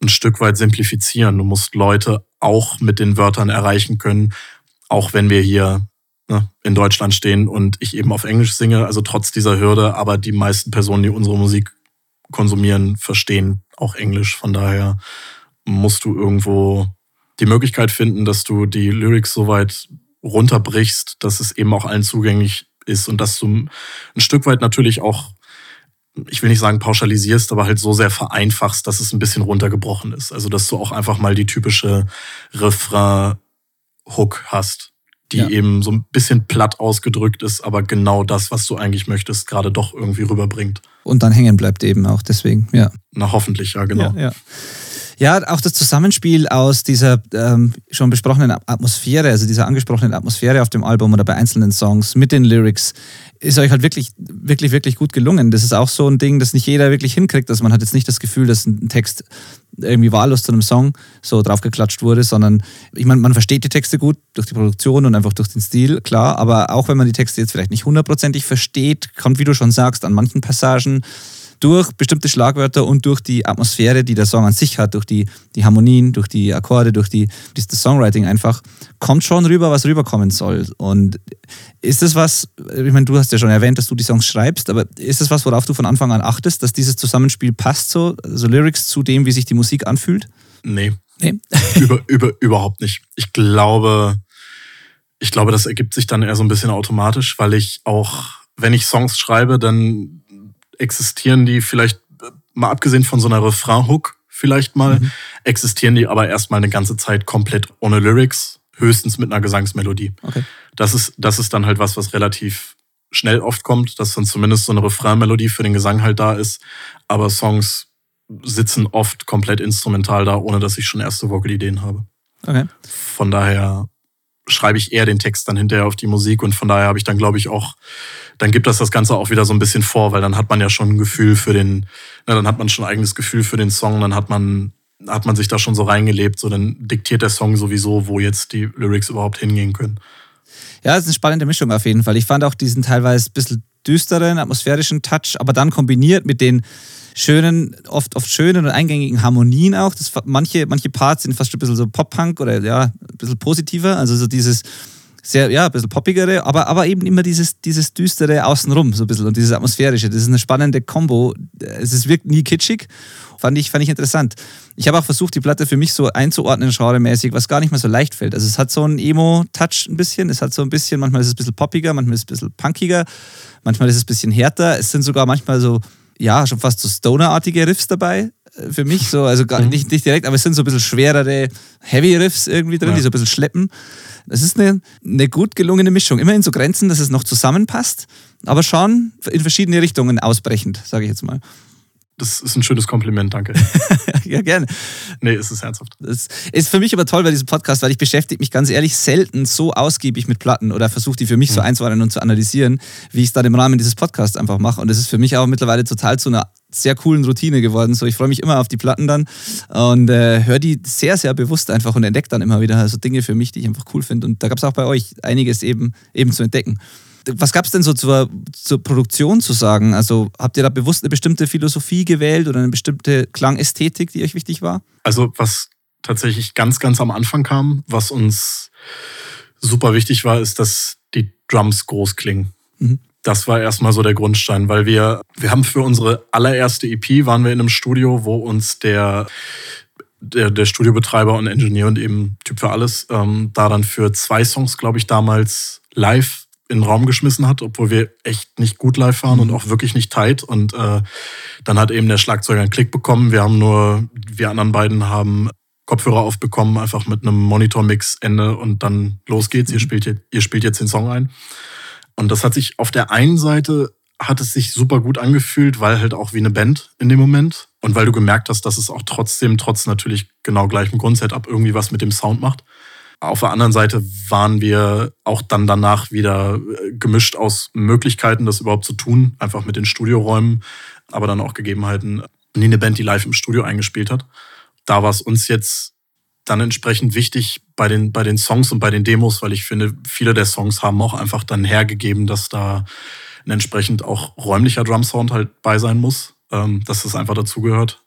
ein Stück weit simplifizieren. Du musst Leute auch mit den Wörtern erreichen können, auch wenn wir hier ne, in Deutschland stehen und ich eben auf Englisch singe, also trotz dieser Hürde, aber die meisten Personen, die unsere Musik konsumieren, verstehen auch Englisch. Von daher musst du irgendwo die Möglichkeit finden, dass du die Lyrics soweit runterbrichst, dass es eben auch allen zugänglich ist und dass du ein Stück weit natürlich auch, ich will nicht sagen pauschalisierst, aber halt so sehr vereinfachst, dass es ein bisschen runtergebrochen ist. Also dass du auch einfach mal die typische Refrain-Hook hast, die ja. eben so ein bisschen platt ausgedrückt ist, aber genau das, was du eigentlich möchtest, gerade doch irgendwie rüberbringt. Und dann hängen bleibt eben auch deswegen, ja. Na hoffentlich, ja, genau. Ja, ja. Ja, auch das Zusammenspiel aus dieser ähm, schon besprochenen Atmosphäre, also dieser angesprochenen Atmosphäre auf dem Album oder bei einzelnen Songs mit den Lyrics, ist euch halt wirklich, wirklich, wirklich gut gelungen. Das ist auch so ein Ding, das nicht jeder wirklich hinkriegt. Also man hat jetzt nicht das Gefühl, dass ein Text irgendwie wahllos zu einem Song so draufgeklatscht wurde, sondern ich meine, man versteht die Texte gut durch die Produktion und einfach durch den Stil, klar, aber auch wenn man die Texte jetzt vielleicht nicht hundertprozentig versteht, kommt, wie du schon sagst, an manchen Passagen durch bestimmte Schlagwörter und durch die Atmosphäre, die der Song an sich hat, durch die, die Harmonien, durch die Akkorde, durch die, das Songwriting einfach, kommt schon rüber, was rüberkommen soll. Und ist das was, ich meine, du hast ja schon erwähnt, dass du die Songs schreibst, aber ist das was, worauf du von Anfang an achtest, dass dieses Zusammenspiel passt so, also Lyrics zu dem, wie sich die Musik anfühlt? Nee. Nee. [LAUGHS] über, über, überhaupt nicht. Ich glaube, ich glaube, das ergibt sich dann eher so ein bisschen automatisch, weil ich auch, wenn ich Songs schreibe, dann existieren die vielleicht, mal abgesehen von so einer Refrain-Hook vielleicht mal, mhm. existieren die aber erstmal eine ganze Zeit komplett ohne Lyrics, höchstens mit einer Gesangsmelodie. Okay. Das ist, das ist dann halt was, was relativ schnell oft kommt, dass dann zumindest so eine Refrain-Melodie für den Gesang halt da ist. Aber Songs sitzen oft komplett instrumental da, ohne dass ich schon erste Vocal-Ideen habe. Okay. Von daher schreibe ich eher den Text dann hinterher auf die Musik und von daher habe ich dann, glaube ich, auch, dann gibt das das Ganze auch wieder so ein bisschen vor, weil dann hat man ja schon ein Gefühl für den, na, dann hat man schon ein eigenes Gefühl für den Song, dann hat man, hat man sich da schon so reingelebt, so dann diktiert der Song sowieso, wo jetzt die Lyrics überhaupt hingehen können. Ja, es ist eine spannende Mischung auf jeden Fall. Ich fand auch diesen teilweise ein bisschen düsteren, atmosphärischen Touch, aber dann kombiniert mit den schönen, oft, oft schönen und eingängigen Harmonien auch. Das, manche, manche Parts sind fast ein bisschen so Pop-Punk oder ja, ein bisschen positiver. Also so dieses sehr, ja, ein bisschen poppigere, aber, aber eben immer dieses, dieses düstere außenrum, so ein bisschen und dieses atmosphärische. Das ist eine spannende Kombo. Es wirkt nie kitschig. Fand ich, fand ich interessant. Ich habe auch versucht, die Platte für mich so einzuordnen, genremäßig, was gar nicht mal so leicht fällt. Also es hat so einen Emo-Touch ein bisschen. Es hat so ein bisschen, manchmal ist es ein bisschen poppiger, manchmal ist es ein bisschen punkiger, manchmal ist es ein bisschen härter. Es sind sogar manchmal so ja, schon fast so Stoner-artige Riffs dabei äh, für mich. So, also gar mhm. nicht, nicht direkt, aber es sind so ein bisschen schwerere Heavy-Riffs irgendwie drin, ja. die so ein bisschen schleppen. Es ist eine, eine gut gelungene Mischung. Immer in so Grenzen, dass es noch zusammenpasst, aber schon in verschiedene Richtungen ausbrechend, sage ich jetzt mal. Das ist ein schönes Kompliment, danke. [LAUGHS] ja, gerne. Nee, es ist ernsthaft. Das ist für mich aber toll bei diesem Podcast, weil ich beschäftige mich ganz ehrlich selten so ausgiebig mit Platten oder versuche die für mich mhm. so einzuordnen und zu analysieren, wie ich es dann im Rahmen dieses Podcasts einfach mache. Und das ist für mich auch mittlerweile total zu einer sehr coolen Routine geworden. So, ich freue mich immer auf die Platten dann und äh, höre die sehr, sehr bewusst einfach und entdecke dann immer wieder so Dinge für mich, die ich einfach cool finde. Und da gab es auch bei euch einiges eben, eben zu entdecken. Was gab es denn so zur, zur Produktion zu sagen? Also habt ihr da bewusst eine bestimmte Philosophie gewählt oder eine bestimmte Klangästhetik, die euch wichtig war? Also was tatsächlich ganz, ganz am Anfang kam, was uns super wichtig war, ist, dass die Drums groß klingen. Mhm. Das war erstmal so der Grundstein, weil wir, wir haben für unsere allererste EP waren wir in einem Studio, wo uns der der, der Studiobetreiber und Ingenieur und eben Typ für alles, ähm, da dann für zwei Songs, glaube ich, damals live in den Raum geschmissen hat, obwohl wir echt nicht gut live waren und mhm. auch wirklich nicht tight. Und äh, dann hat eben der Schlagzeuger einen Klick bekommen. Wir haben nur, wir anderen beiden haben Kopfhörer aufbekommen, einfach mit einem Monitormix Ende und dann los geht's. Ihr mhm. spielt, jetzt, ihr spielt jetzt den Song ein. Und das hat sich auf der einen Seite hat es sich super gut angefühlt, weil halt auch wie eine Band in dem Moment und weil du gemerkt hast, dass es auch trotzdem, trotz natürlich genau gleichem Grundsetup irgendwie was mit dem Sound macht. Auf der anderen Seite waren wir auch dann danach wieder äh, gemischt aus Möglichkeiten, das überhaupt zu tun, einfach mit den Studioräumen, aber dann auch Gegebenheiten, nie eine Band, die live im Studio eingespielt hat. Da war es uns jetzt dann entsprechend wichtig bei den, bei den Songs und bei den Demos, weil ich finde, viele der Songs haben auch einfach dann hergegeben, dass da ein entsprechend auch räumlicher Drumsound halt bei sein muss, ähm, dass das einfach dazugehört.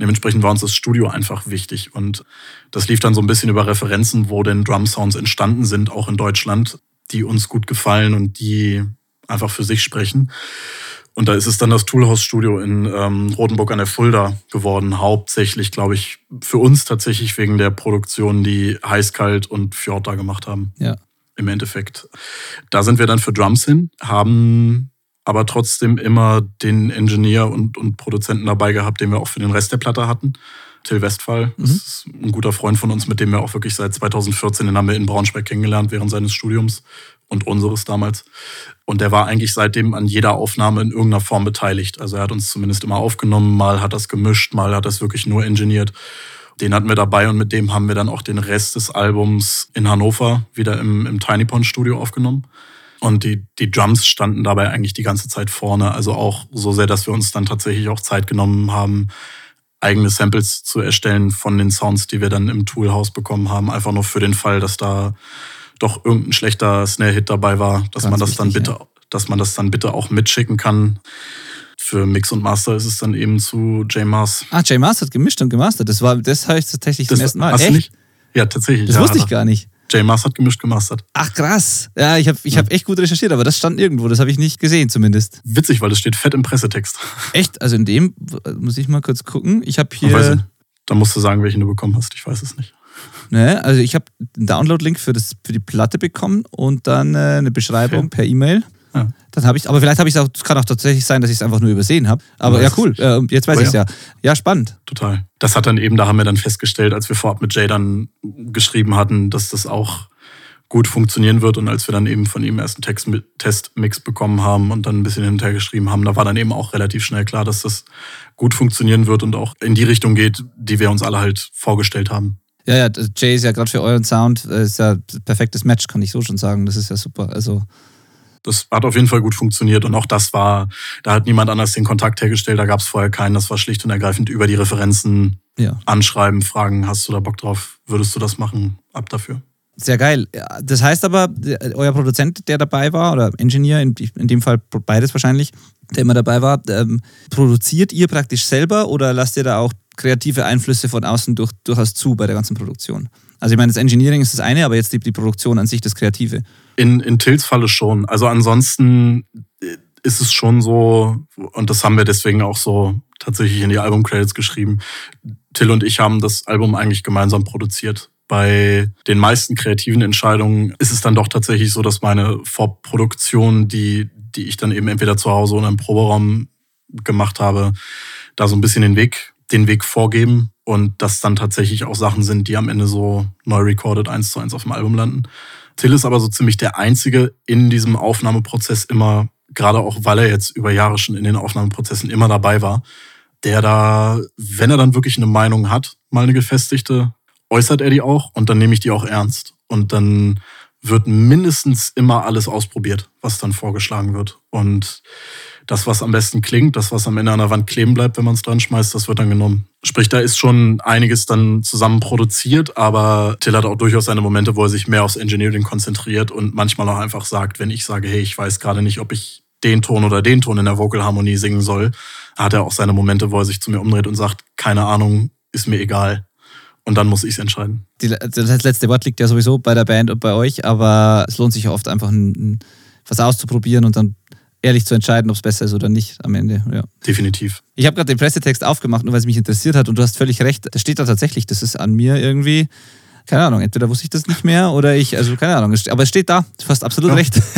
Dementsprechend war uns das Studio einfach wichtig. Und das lief dann so ein bisschen über Referenzen, wo denn Drum Sounds entstanden sind, auch in Deutschland, die uns gut gefallen und die einfach für sich sprechen. Und da ist es dann das Toolhouse Studio in ähm, Rotenburg an der Fulda geworden. Hauptsächlich, glaube ich, für uns tatsächlich wegen der Produktion, die Heißkalt und Fjord da gemacht haben. Ja. Im Endeffekt. Da sind wir dann für Drums hin, haben aber trotzdem immer den Ingenieur und, und Produzenten dabei gehabt, den wir auch für den Rest der Platte hatten. Till Westphal, mhm. ist ein guter Freund von uns, mit dem wir auch wirklich seit 2014, den haben wir in Braunschweig kennengelernt während seines Studiums und unseres damals. Und der war eigentlich seitdem an jeder Aufnahme in irgendeiner Form beteiligt. Also er hat uns zumindest immer aufgenommen, mal hat das gemischt, mal hat das wirklich nur ingeniert. Den hatten wir dabei und mit dem haben wir dann auch den Rest des Albums in Hannover wieder im, im Tiny Pond Studio aufgenommen. Und die, die Drums standen dabei eigentlich die ganze Zeit vorne. Also auch so sehr, dass wir uns dann tatsächlich auch Zeit genommen haben, eigene Samples zu erstellen von den Sounds, die wir dann im Toolhouse bekommen haben. Einfach nur für den Fall, dass da doch irgendein schlechter Snare-Hit dabei war, dass Ganz man das wichtig, dann bitte, ja. dass man das dann bitte auch mitschicken kann für Mix und Master ist es dann eben zu J Mars. Ah, J Mars hat gemischt und gemastert. Das war, das habe ich tatsächlich das, zum ersten Mal. Echt? Nicht? Ja, tatsächlich. Das ja, wusste ich gar nicht. J Mars hat gemischt gemastert. Ach krass. Ja, ich habe ich ja. hab echt gut recherchiert, aber das stand irgendwo. Das habe ich nicht gesehen zumindest. Witzig, weil das steht fett im Pressetext. Echt? Also in dem muss ich mal kurz gucken. Ich habe hier. Da musst du sagen, welchen du bekommen hast. Ich weiß es nicht. Ne, also ich habe einen Download-Link für, für die Platte bekommen und dann äh, eine Beschreibung okay. per E-Mail. Ja. Dann habe ich, aber vielleicht habe ich es auch, kann auch tatsächlich sein, dass ich es einfach nur übersehen habe. Aber ja, cool. Äh, jetzt weiß ich es ja. Ja, spannend. Total. Das hat dann eben, da haben wir dann festgestellt, als wir vorab mit Jay dann geschrieben hatten, dass das auch gut funktionieren wird. Und als wir dann eben von ihm erst einen Testmix bekommen haben und dann ein bisschen hinterher geschrieben haben, da war dann eben auch relativ schnell klar, dass das gut funktionieren wird und auch in die Richtung geht, die wir uns alle halt vorgestellt haben. Ja, ja, Jay ist ja gerade für euren Sound, äh, ist ja perfektes Match, kann ich so schon sagen. Das ist ja super. Also das hat auf jeden Fall gut funktioniert und auch das war, da hat niemand anders den Kontakt hergestellt, da gab es vorher keinen, das war schlicht und ergreifend über die Referenzen ja. anschreiben, fragen, hast du da Bock drauf, würdest du das machen, ab dafür. Sehr geil. Das heißt aber, euer Produzent, der dabei war, oder Engineer, in, in dem Fall beides wahrscheinlich, der immer dabei war, ähm, produziert ihr praktisch selber oder lasst ihr da auch kreative Einflüsse von außen durch, durchaus zu bei der ganzen Produktion? Also ich meine, das Engineering ist das eine, aber jetzt die, die Produktion an sich, das Kreative. In, in Tills Falle schon. Also ansonsten äh, ist es schon so, und das haben wir deswegen auch so tatsächlich in die Album-Credits geschrieben. Till und ich haben das Album eigentlich gemeinsam produziert. Bei den meisten kreativen Entscheidungen ist es dann doch tatsächlich so, dass meine Vorproduktion, die, die ich dann eben entweder zu Hause oder im Proberaum gemacht habe, da so ein bisschen den Weg, den Weg vorgeben und das dann tatsächlich auch Sachen sind, die am Ende so neu recorded eins zu eins auf dem Album landen. Till ist aber so ziemlich der Einzige in diesem Aufnahmeprozess immer, gerade auch weil er jetzt über Jahre schon in den Aufnahmeprozessen immer dabei war, der da, wenn er dann wirklich eine Meinung hat, mal eine gefestigte, äußert er die auch und dann nehme ich die auch ernst. Und dann wird mindestens immer alles ausprobiert, was dann vorgeschlagen wird. Und das, was am besten klingt, das, was am Ende an der Wand kleben bleibt, wenn man es dran schmeißt, das wird dann genommen. Sprich, da ist schon einiges dann zusammen produziert, aber Till hat auch durchaus seine Momente, wo er sich mehr aufs Engineering konzentriert und manchmal auch einfach sagt, wenn ich sage, hey, ich weiß gerade nicht, ob ich den Ton oder den Ton in der Vocalharmonie singen soll, hat er auch seine Momente, wo er sich zu mir umdreht und sagt, keine Ahnung, ist mir egal. Und dann muss ich es entscheiden. Die, das letzte Wort liegt ja sowieso bei der Band und bei euch, aber es lohnt sich ja oft einfach ein, ein, was auszuprobieren und dann ehrlich zu entscheiden, ob es besser ist oder nicht am Ende. Ja. Definitiv. Ich habe gerade den Pressetext aufgemacht, nur weil es mich interessiert hat und du hast völlig recht. Da steht da tatsächlich, das ist an mir irgendwie. Keine Ahnung, entweder wusste ich das nicht mehr oder ich, also keine Ahnung, aber es steht da, du hast absolut ja. recht. [LAUGHS]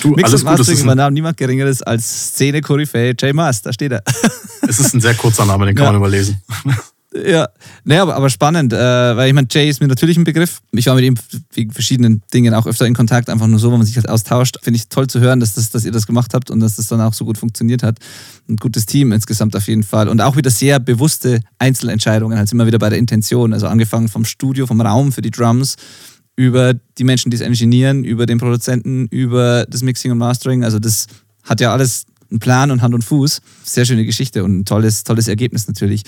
Du, Mix alles und Mastering übernahm niemand Geringeres als Szene-Koryphäe J. Mast, da steht er. Es ist ein sehr kurzer Name, den kann ja. man überlesen. [LAUGHS] Ja, naja, aber, aber spannend, äh, weil ich meine, Jay ist mir natürlich ein Begriff. Ich war mit ihm wegen verschiedenen Dingen auch öfter in Kontakt, einfach nur so, wenn man sich halt austauscht. Finde ich toll zu hören, dass, das, dass ihr das gemacht habt und dass das dann auch so gut funktioniert hat. Ein gutes Team insgesamt auf jeden Fall. Und auch wieder sehr bewusste Einzelentscheidungen, halt immer wieder bei der Intention. Also angefangen vom Studio, vom Raum für die Drums, über die Menschen, die es ingenieren, über den Produzenten, über das Mixing und Mastering. Also das hat ja alles ein Plan und Hand und Fuß. Sehr schöne Geschichte und ein tolles, tolles Ergebnis natürlich.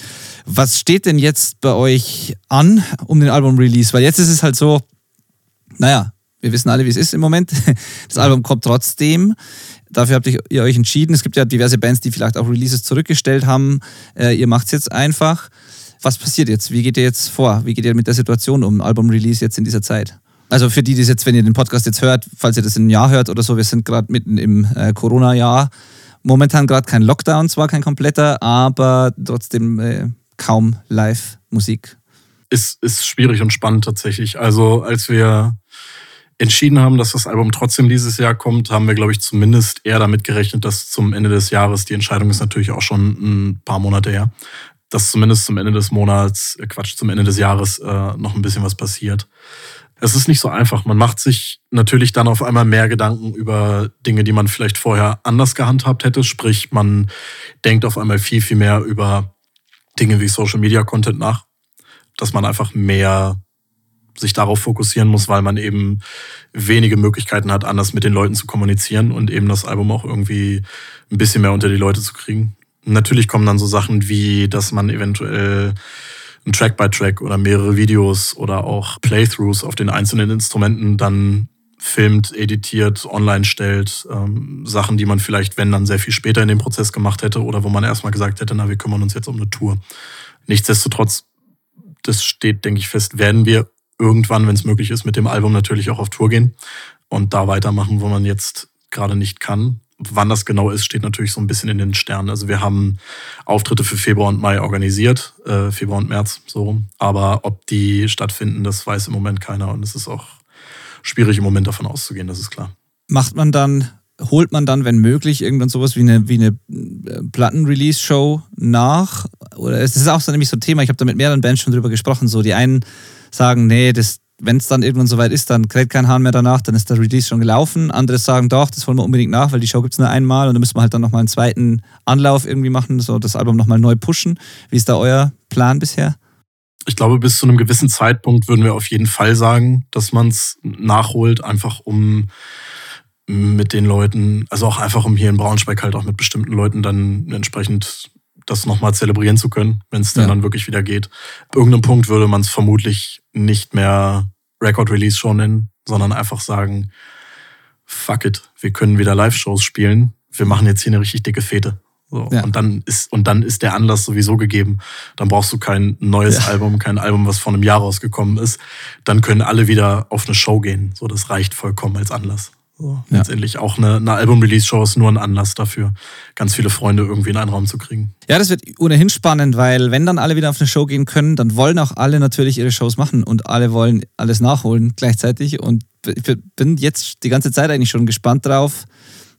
Was steht denn jetzt bei euch an um den Album-Release? Weil jetzt ist es halt so, naja, wir wissen alle, wie es ist im Moment. [LAUGHS] Das Album kommt trotzdem. Dafür habt ihr euch entschieden. Es gibt ja diverse Bands, die vielleicht auch Releases zurückgestellt haben. Äh, ihr macht es jetzt einfach. Was passiert jetzt? Wie geht ihr jetzt vor? Wie geht ihr mit der Situation um Album-Release jetzt in dieser Zeit? Also für die, die es jetzt, wenn ihr den Podcast jetzt hört, falls ihr das in einem Jahr hört oder so, wir sind gerade mitten im äh, Corona-Jahr. Momentan gerade kein Lockdown, zwar kein kompletter, aber trotzdem äh, kaum Live-Musik. Ist, ist schwierig und spannend tatsächlich. Also als wir entschieden haben, dass das Album trotzdem dieses Jahr kommt, haben wir, glaube ich, zumindest eher damit gerechnet, dass zum Ende des Jahres, die Entscheidung ist natürlich auch schon ein paar Monate her, dass zumindest zum Ende des Monats, äh, Quatsch, zum Ende des Jahres äh, noch ein bisschen was passiert es ist nicht so einfach. Man macht sich natürlich dann auf einmal mehr Gedanken über Dinge, die man vielleicht vorher anders gehandhabt hätte. Sprich, man denkt auf einmal viel, viel mehr über Dinge wie Social Media Content nach, dass man einfach mehr sich darauf fokussieren muss, weil man eben wenige Möglichkeiten hat, anders mit den Leuten zu kommunizieren und eben das Album auch irgendwie ein bisschen mehr unter die Leute zu kriegen. Natürlich kommen dann so Sachen wie, dass man eventuell ein Track by Track oder mehrere Videos oder auch Playthroughs auf den einzelnen Instrumenten dann filmt, editiert, online stellt, ähm, Sachen, die man vielleicht, wenn dann sehr viel später in dem Prozess gemacht hätte oder wo man erstmal gesagt hätte, na, wir kümmern uns jetzt um eine Tour. Nichtsdestotrotz, das steht, denke ich, fest, werden wir irgendwann, wenn es möglich ist, mit dem Album natürlich auch auf Tour gehen und da weitermachen, wo man jetzt gerade nicht kann. Wann das genau ist, steht natürlich so ein bisschen in den Sternen. Also wir haben Auftritte für Februar und Mai organisiert, äh, Februar und März so. Aber ob die stattfinden, das weiß im Moment keiner und es ist auch schwierig im Moment davon auszugehen, das ist klar. Macht man dann, holt man dann, wenn möglich, irgendwann sowas wie eine, wie eine äh, Platten-Release-Show nach? Oder es ist auch so nämlich so ein Thema, ich habe da mit mehreren Bands schon drüber gesprochen, so die einen sagen, nee, das, wenn es dann irgendwann soweit ist, dann kräht kein Hahn mehr danach, dann ist der Release schon gelaufen. Andere sagen, doch, das wollen wir unbedingt nach, weil die Show gibt es nur einmal und dann müssen wir halt dann nochmal einen zweiten Anlauf irgendwie machen, so das Album nochmal neu pushen. Wie ist da euer Plan bisher? Ich glaube, bis zu einem gewissen Zeitpunkt würden wir auf jeden Fall sagen, dass man es nachholt, einfach um mit den Leuten, also auch einfach um hier in Braunschweig halt auch mit bestimmten Leuten dann entsprechend das nochmal zelebrieren zu können, wenn es ja. dann wirklich wieder geht. Irgendeinem Punkt würde man es vermutlich nicht mehr Record Release Show nennen, sondern einfach sagen, fuck it, wir können wieder Live-Shows spielen. Wir machen jetzt hier eine richtig dicke Fete. So. Ja. Und, dann ist, und dann ist der Anlass sowieso gegeben. Dann brauchst du kein neues ja. Album, kein Album, was vor einem Jahr rausgekommen ist. Dann können alle wieder auf eine Show gehen. So, das reicht vollkommen als Anlass. So, ja. Letztendlich auch eine, eine Album-Release-Show ist nur ein Anlass dafür, ganz viele Freunde irgendwie in einen Raum zu kriegen. Ja, das wird ohnehin spannend, weil wenn dann alle wieder auf eine Show gehen können, dann wollen auch alle natürlich ihre Shows machen und alle wollen alles nachholen gleichzeitig. Und ich bin jetzt die ganze Zeit eigentlich schon gespannt drauf,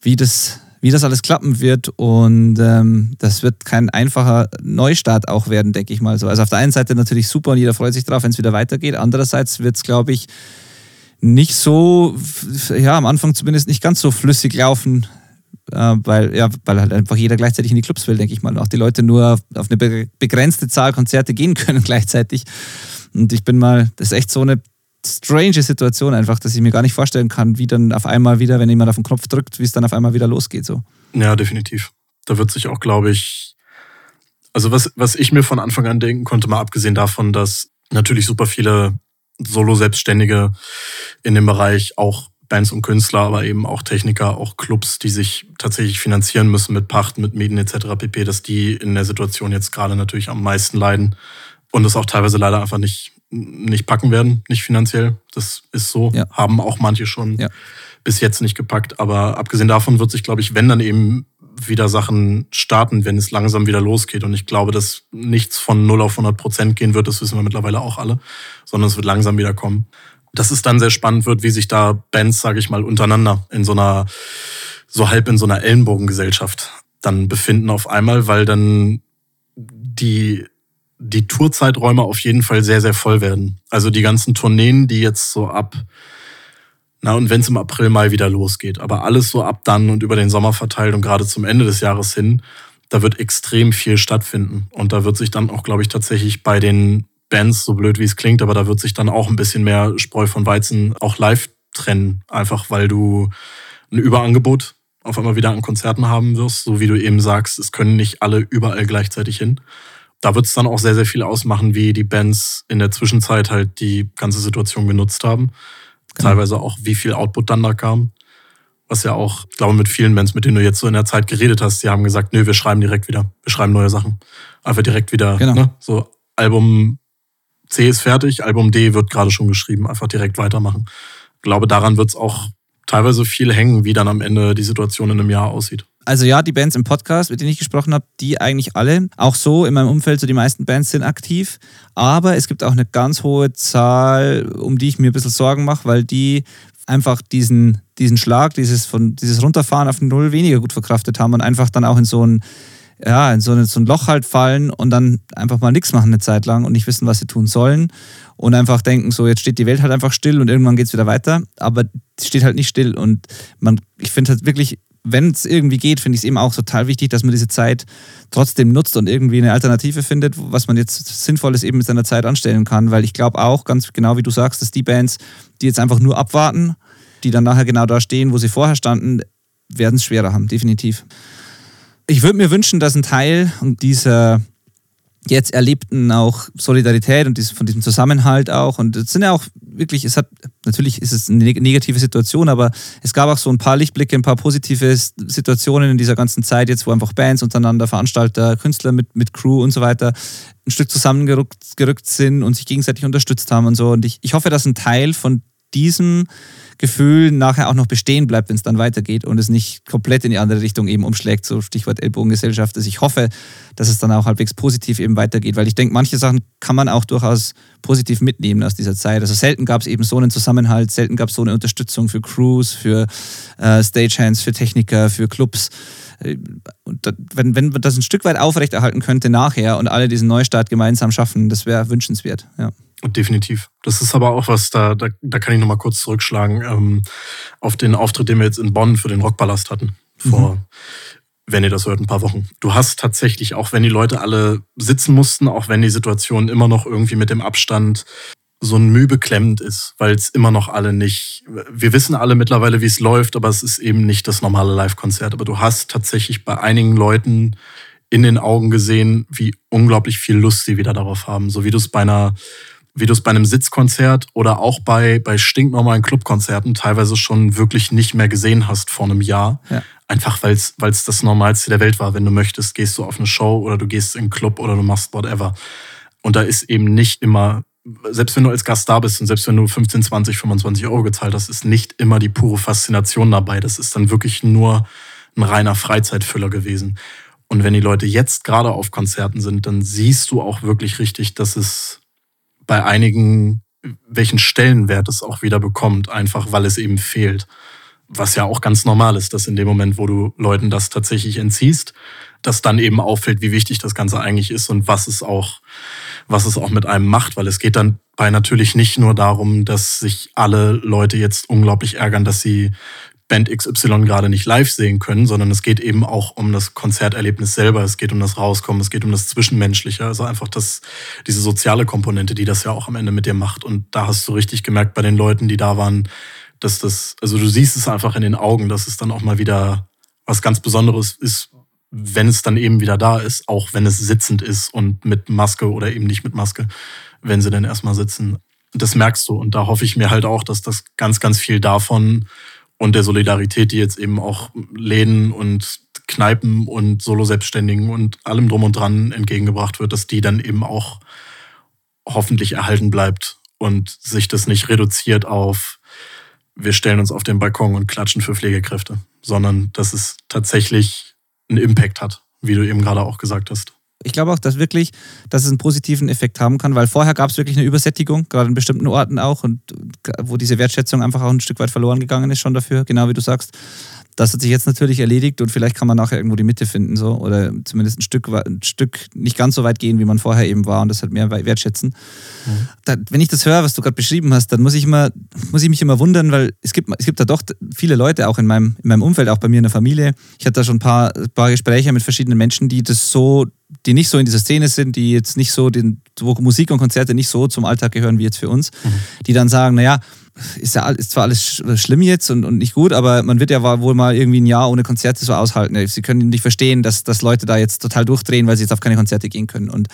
wie das wie das alles klappen wird. Und ähm, das wird kein einfacher Neustart auch werden, denke ich mal so. Also auf der einen Seite natürlich super und jeder freut sich drauf, wenn es wieder weitergeht. Andererseits wird es, glaube ich, nicht so, ja, am Anfang zumindest nicht ganz so flüssig laufen, äh, weil, ja, weil halt einfach jeder gleichzeitig in die Clubs will, denke ich mal. Und auch die Leute nur auf eine begrenzte Zahl Konzerte gehen [LAUGHS] können gleichzeitig. Und ich bin mal, das ist echt so eine strange Situation einfach, dass ich mir gar nicht vorstellen kann, wie dann auf einmal wieder, wenn jemand auf den Knopf drückt, wie es dann auf einmal wieder losgeht. So. Ja, definitiv. Da wird sich auch, glaube ich, also was, was ich mir von Anfang an denken konnte, mal abgesehen davon, dass natürlich super viele Solo-Selbstständige in dem Bereich auch Bands und Künstler, aber eben auch Techniker, auch Clubs, die sich tatsächlich finanzieren müssen mit Pacht, mit Mieten etc. pp., dass die in der Situation jetzt gerade natürlich am meisten leiden und es auch teilweise leider einfach nicht, nicht packen werden, nicht finanziell. Das ist so. Ja. Haben auch manche schon ja. bis jetzt nicht gepackt. Aber abgesehen davon wird sich, glaube ich, wenn dann eben wieder Sachen starten, wenn es langsam wieder losgeht. Und ich glaube, dass nichts von 0 auf 100 Prozent gehen wird, das wissen wir mittlerweile auch alle, sondern es wird langsam wieder kommen. Dass es dann sehr spannend wird, wie sich da Bands, sage ich mal, untereinander in so einer, so halb in so einer Ellenbogengesellschaft dann befinden auf einmal, weil dann die die Tourzeiträume auf jeden Fall sehr, sehr voll werden. Also die ganzen Tourneen, die jetzt so ab, na und wenn es im April, Mai wieder losgeht, aber alles so ab dann und über den Sommer verteilt und gerade zum Ende des Jahres hin, da wird extrem viel stattfinden. Und da wird sich dann auch, glaube ich, tatsächlich bei den Bands, so blöd wie es klingt, aber da wird sich dann auch ein bisschen mehr Spreu von Weizen auch live trennen. Einfach weil du ein Überangebot auf einmal wieder an Konzerten haben wirst, so wie du eben sagst, es können nicht alle überall gleichzeitig hin da wird es dann auch sehr, sehr viel ausmachen, wie die Bands in der Zwischenzeit halt die ganze Situation genutzt haben. Teilweise auch, wie viel Output dann da kam. Was ja auch, ich glaube, mit vielen Bands, mit denen du jetzt so in der Zeit geredet hast, die haben gesagt, nö, wir schreiben direkt wieder. Wir schreiben neue Sachen. Einfach direkt wieder. Genau. Ne? So, Album C ist fertig, Album D wird gerade schon geschrieben. Einfach direkt weitermachen. Ich glaube, daran wird es auch teilweise viel hängen, wie dann am Ende die Situation in einem Jahr aussieht. Also ja, die Bands im Podcast, mit denen ich gesprochen habe, die eigentlich alle. Auch so in meinem Umfeld, so die meisten Bands sind aktiv. Aber es gibt auch eine ganz hohe Zahl, um die ich mir ein bisschen Sorgen mache, weil die einfach diesen, diesen Schlag, dieses, von, dieses Runterfahren auf Null weniger gut verkraftet haben und einfach dann auch in so ein, ja, in so ein, so ein Loch halt fallen und dann einfach mal nichts machen eine Zeit lang und nicht wissen, was sie tun sollen und einfach denken, so jetzt steht die Welt halt einfach still und irgendwann geht es wieder weiter. Aber es steht halt nicht still und man, ich finde halt wirklich wenn es irgendwie geht, finde ich es eben auch total wichtig, dass man diese Zeit trotzdem nutzt und irgendwie eine Alternative findet, was man jetzt Sinnvolles eben mit seiner Zeit anstellen kann. Weil ich glaube auch, ganz genau wie du sagst, dass die Bands, die jetzt einfach nur abwarten, die dann nachher genau da stehen, wo sie vorher standen, werden es schwerer haben, definitiv. Ich würde mir wünschen, dass ein Teil dieser jetzt erlebten auch Solidarität und von diesem Zusammenhalt auch. Und es sind ja auch wirklich, es hat, natürlich ist es eine negative Situation, aber es gab auch so ein paar Lichtblicke, ein paar positive Situationen in dieser ganzen Zeit, jetzt wo einfach Bands untereinander, Veranstalter, Künstler mit, mit Crew und so weiter ein Stück zusammengerückt gerückt sind und sich gegenseitig unterstützt haben und so. Und ich, ich hoffe, dass ein Teil von diesem Gefühl nachher auch noch bestehen bleibt, wenn es dann weitergeht und es nicht komplett in die andere Richtung eben umschlägt, so Stichwort Ellbogengesellschaft. Also ich hoffe, dass es dann auch halbwegs positiv eben weitergeht, weil ich denke, manche Sachen kann man auch durchaus positiv mitnehmen aus dieser Zeit. Also selten gab es eben so einen Zusammenhalt, selten gab es so eine Unterstützung für Crews, für äh, Stagehands, für Techniker, für Clubs. Äh, und wenn, wenn man das ein Stück weit aufrechterhalten könnte nachher und alle diesen Neustart gemeinsam schaffen, das wäre wünschenswert. Ja. Definitiv. Das ist aber auch was, da, da, da kann ich nochmal kurz zurückschlagen, ähm, auf den Auftritt, den wir jetzt in Bonn für den Rockpalast hatten. Vor, mhm. wenn ihr das hört, ein paar Wochen. Du hast tatsächlich, auch wenn die Leute alle sitzen mussten, auch wenn die Situation immer noch irgendwie mit dem Abstand so ein Mühe beklemmend ist, weil es immer noch alle nicht, wir wissen alle mittlerweile, wie es läuft, aber es ist eben nicht das normale Live-Konzert. Aber du hast tatsächlich bei einigen Leuten in den Augen gesehen, wie unglaublich viel Lust sie wieder darauf haben. So wie du es bei einer wie du es bei einem Sitzkonzert oder auch bei, bei stinknormalen Clubkonzerten teilweise schon wirklich nicht mehr gesehen hast vor einem Jahr. Ja. Einfach weil es das Normalste der Welt war. Wenn du möchtest, gehst du auf eine Show oder du gehst in einen Club oder du machst whatever. Und da ist eben nicht immer, selbst wenn du als Gast da bist und selbst wenn du 15, 20, 25 Euro gezahlt hast, ist nicht immer die pure Faszination dabei. Das ist dann wirklich nur ein reiner Freizeitfüller gewesen. Und wenn die Leute jetzt gerade auf Konzerten sind, dann siehst du auch wirklich richtig, dass es bei einigen, welchen Stellenwert es auch wieder bekommt, einfach weil es eben fehlt. Was ja auch ganz normal ist, dass in dem Moment, wo du Leuten das tatsächlich entziehst, dass dann eben auffällt, wie wichtig das Ganze eigentlich ist und was es auch, was es auch mit einem macht, weil es geht dann bei natürlich nicht nur darum, dass sich alle Leute jetzt unglaublich ärgern, dass sie Band XY gerade nicht live sehen können, sondern es geht eben auch um das Konzerterlebnis selber, es geht um das Rauskommen, es geht um das Zwischenmenschliche, also einfach das, diese soziale Komponente, die das ja auch am Ende mit dir macht. Und da hast du richtig gemerkt bei den Leuten, die da waren, dass das, also du siehst es einfach in den Augen, dass es dann auch mal wieder was ganz Besonderes ist, wenn es dann eben wieder da ist, auch wenn es sitzend ist und mit Maske oder eben nicht mit Maske, wenn sie dann erstmal sitzen. Das merkst du. Und da hoffe ich mir halt auch, dass das ganz, ganz viel davon und der Solidarität, die jetzt eben auch Läden und Kneipen und Solo-Selbstständigen und allem drum und dran entgegengebracht wird, dass die dann eben auch hoffentlich erhalten bleibt und sich das nicht reduziert auf, wir stellen uns auf den Balkon und klatschen für Pflegekräfte, sondern dass es tatsächlich einen Impact hat, wie du eben gerade auch gesagt hast. Ich glaube auch, dass wirklich, dass es einen positiven Effekt haben kann, weil vorher gab es wirklich eine Übersättigung, gerade in bestimmten Orten auch, und wo diese Wertschätzung einfach auch ein Stück weit verloren gegangen ist schon dafür, genau wie du sagst. Das hat sich jetzt natürlich erledigt und vielleicht kann man nachher irgendwo die Mitte finden, so oder zumindest ein Stück, ein Stück nicht ganz so weit gehen, wie man vorher eben war und das halt mehr wertschätzen. Mhm. Da, wenn ich das höre, was du gerade beschrieben hast, dann muss ich immer, muss ich mich immer wundern, weil es gibt, es gibt da doch viele Leute auch in meinem, in meinem Umfeld, auch bei mir in der Familie. Ich hatte da schon ein paar, paar Gespräche mit verschiedenen Menschen, die das so die nicht so in dieser Szene sind, die jetzt nicht so, den, wo Musik und Konzerte nicht so zum Alltag gehören wie jetzt für uns, mhm. die dann sagen, naja, ist ja ist zwar alles schlimm jetzt und, und nicht gut, aber man wird ja wohl mal irgendwie ein Jahr ohne Konzerte so aushalten. Sie können nicht verstehen, dass, dass Leute da jetzt total durchdrehen, weil sie jetzt auf keine Konzerte gehen können. Und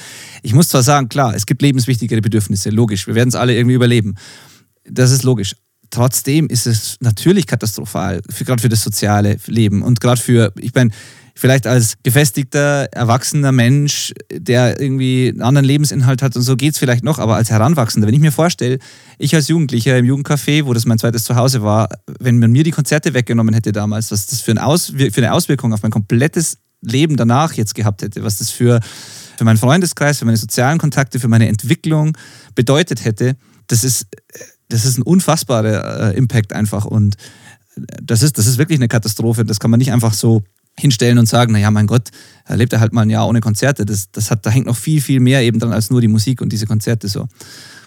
ich muss zwar sagen, klar, es gibt lebenswichtigere Bedürfnisse, logisch. Wir werden es alle irgendwie überleben. Das ist logisch. Trotzdem ist es natürlich katastrophal, gerade für das soziale Leben und gerade für, ich meine, vielleicht als gefestigter, erwachsener Mensch, der irgendwie einen anderen Lebensinhalt hat und so geht es vielleicht noch, aber als Heranwachsender, wenn ich mir vorstelle, ich als Jugendlicher im Jugendcafé, wo das mein zweites Zuhause war, wenn man mir die Konzerte weggenommen hätte damals, was das für, ein Aus, für eine Auswirkung auf mein komplettes Leben danach jetzt gehabt hätte, was das für, für meinen Freundeskreis, für meine sozialen Kontakte, für meine Entwicklung bedeutet hätte, das ist, das ist ein unfassbarer äh, Impact einfach und das ist, das ist wirklich eine Katastrophe. Das kann man nicht einfach so hinstellen und sagen, naja, mein Gott, er lebt er halt mal ein Jahr ohne Konzerte. Das, das hat, da hängt noch viel, viel mehr eben dran als nur die Musik und diese Konzerte so.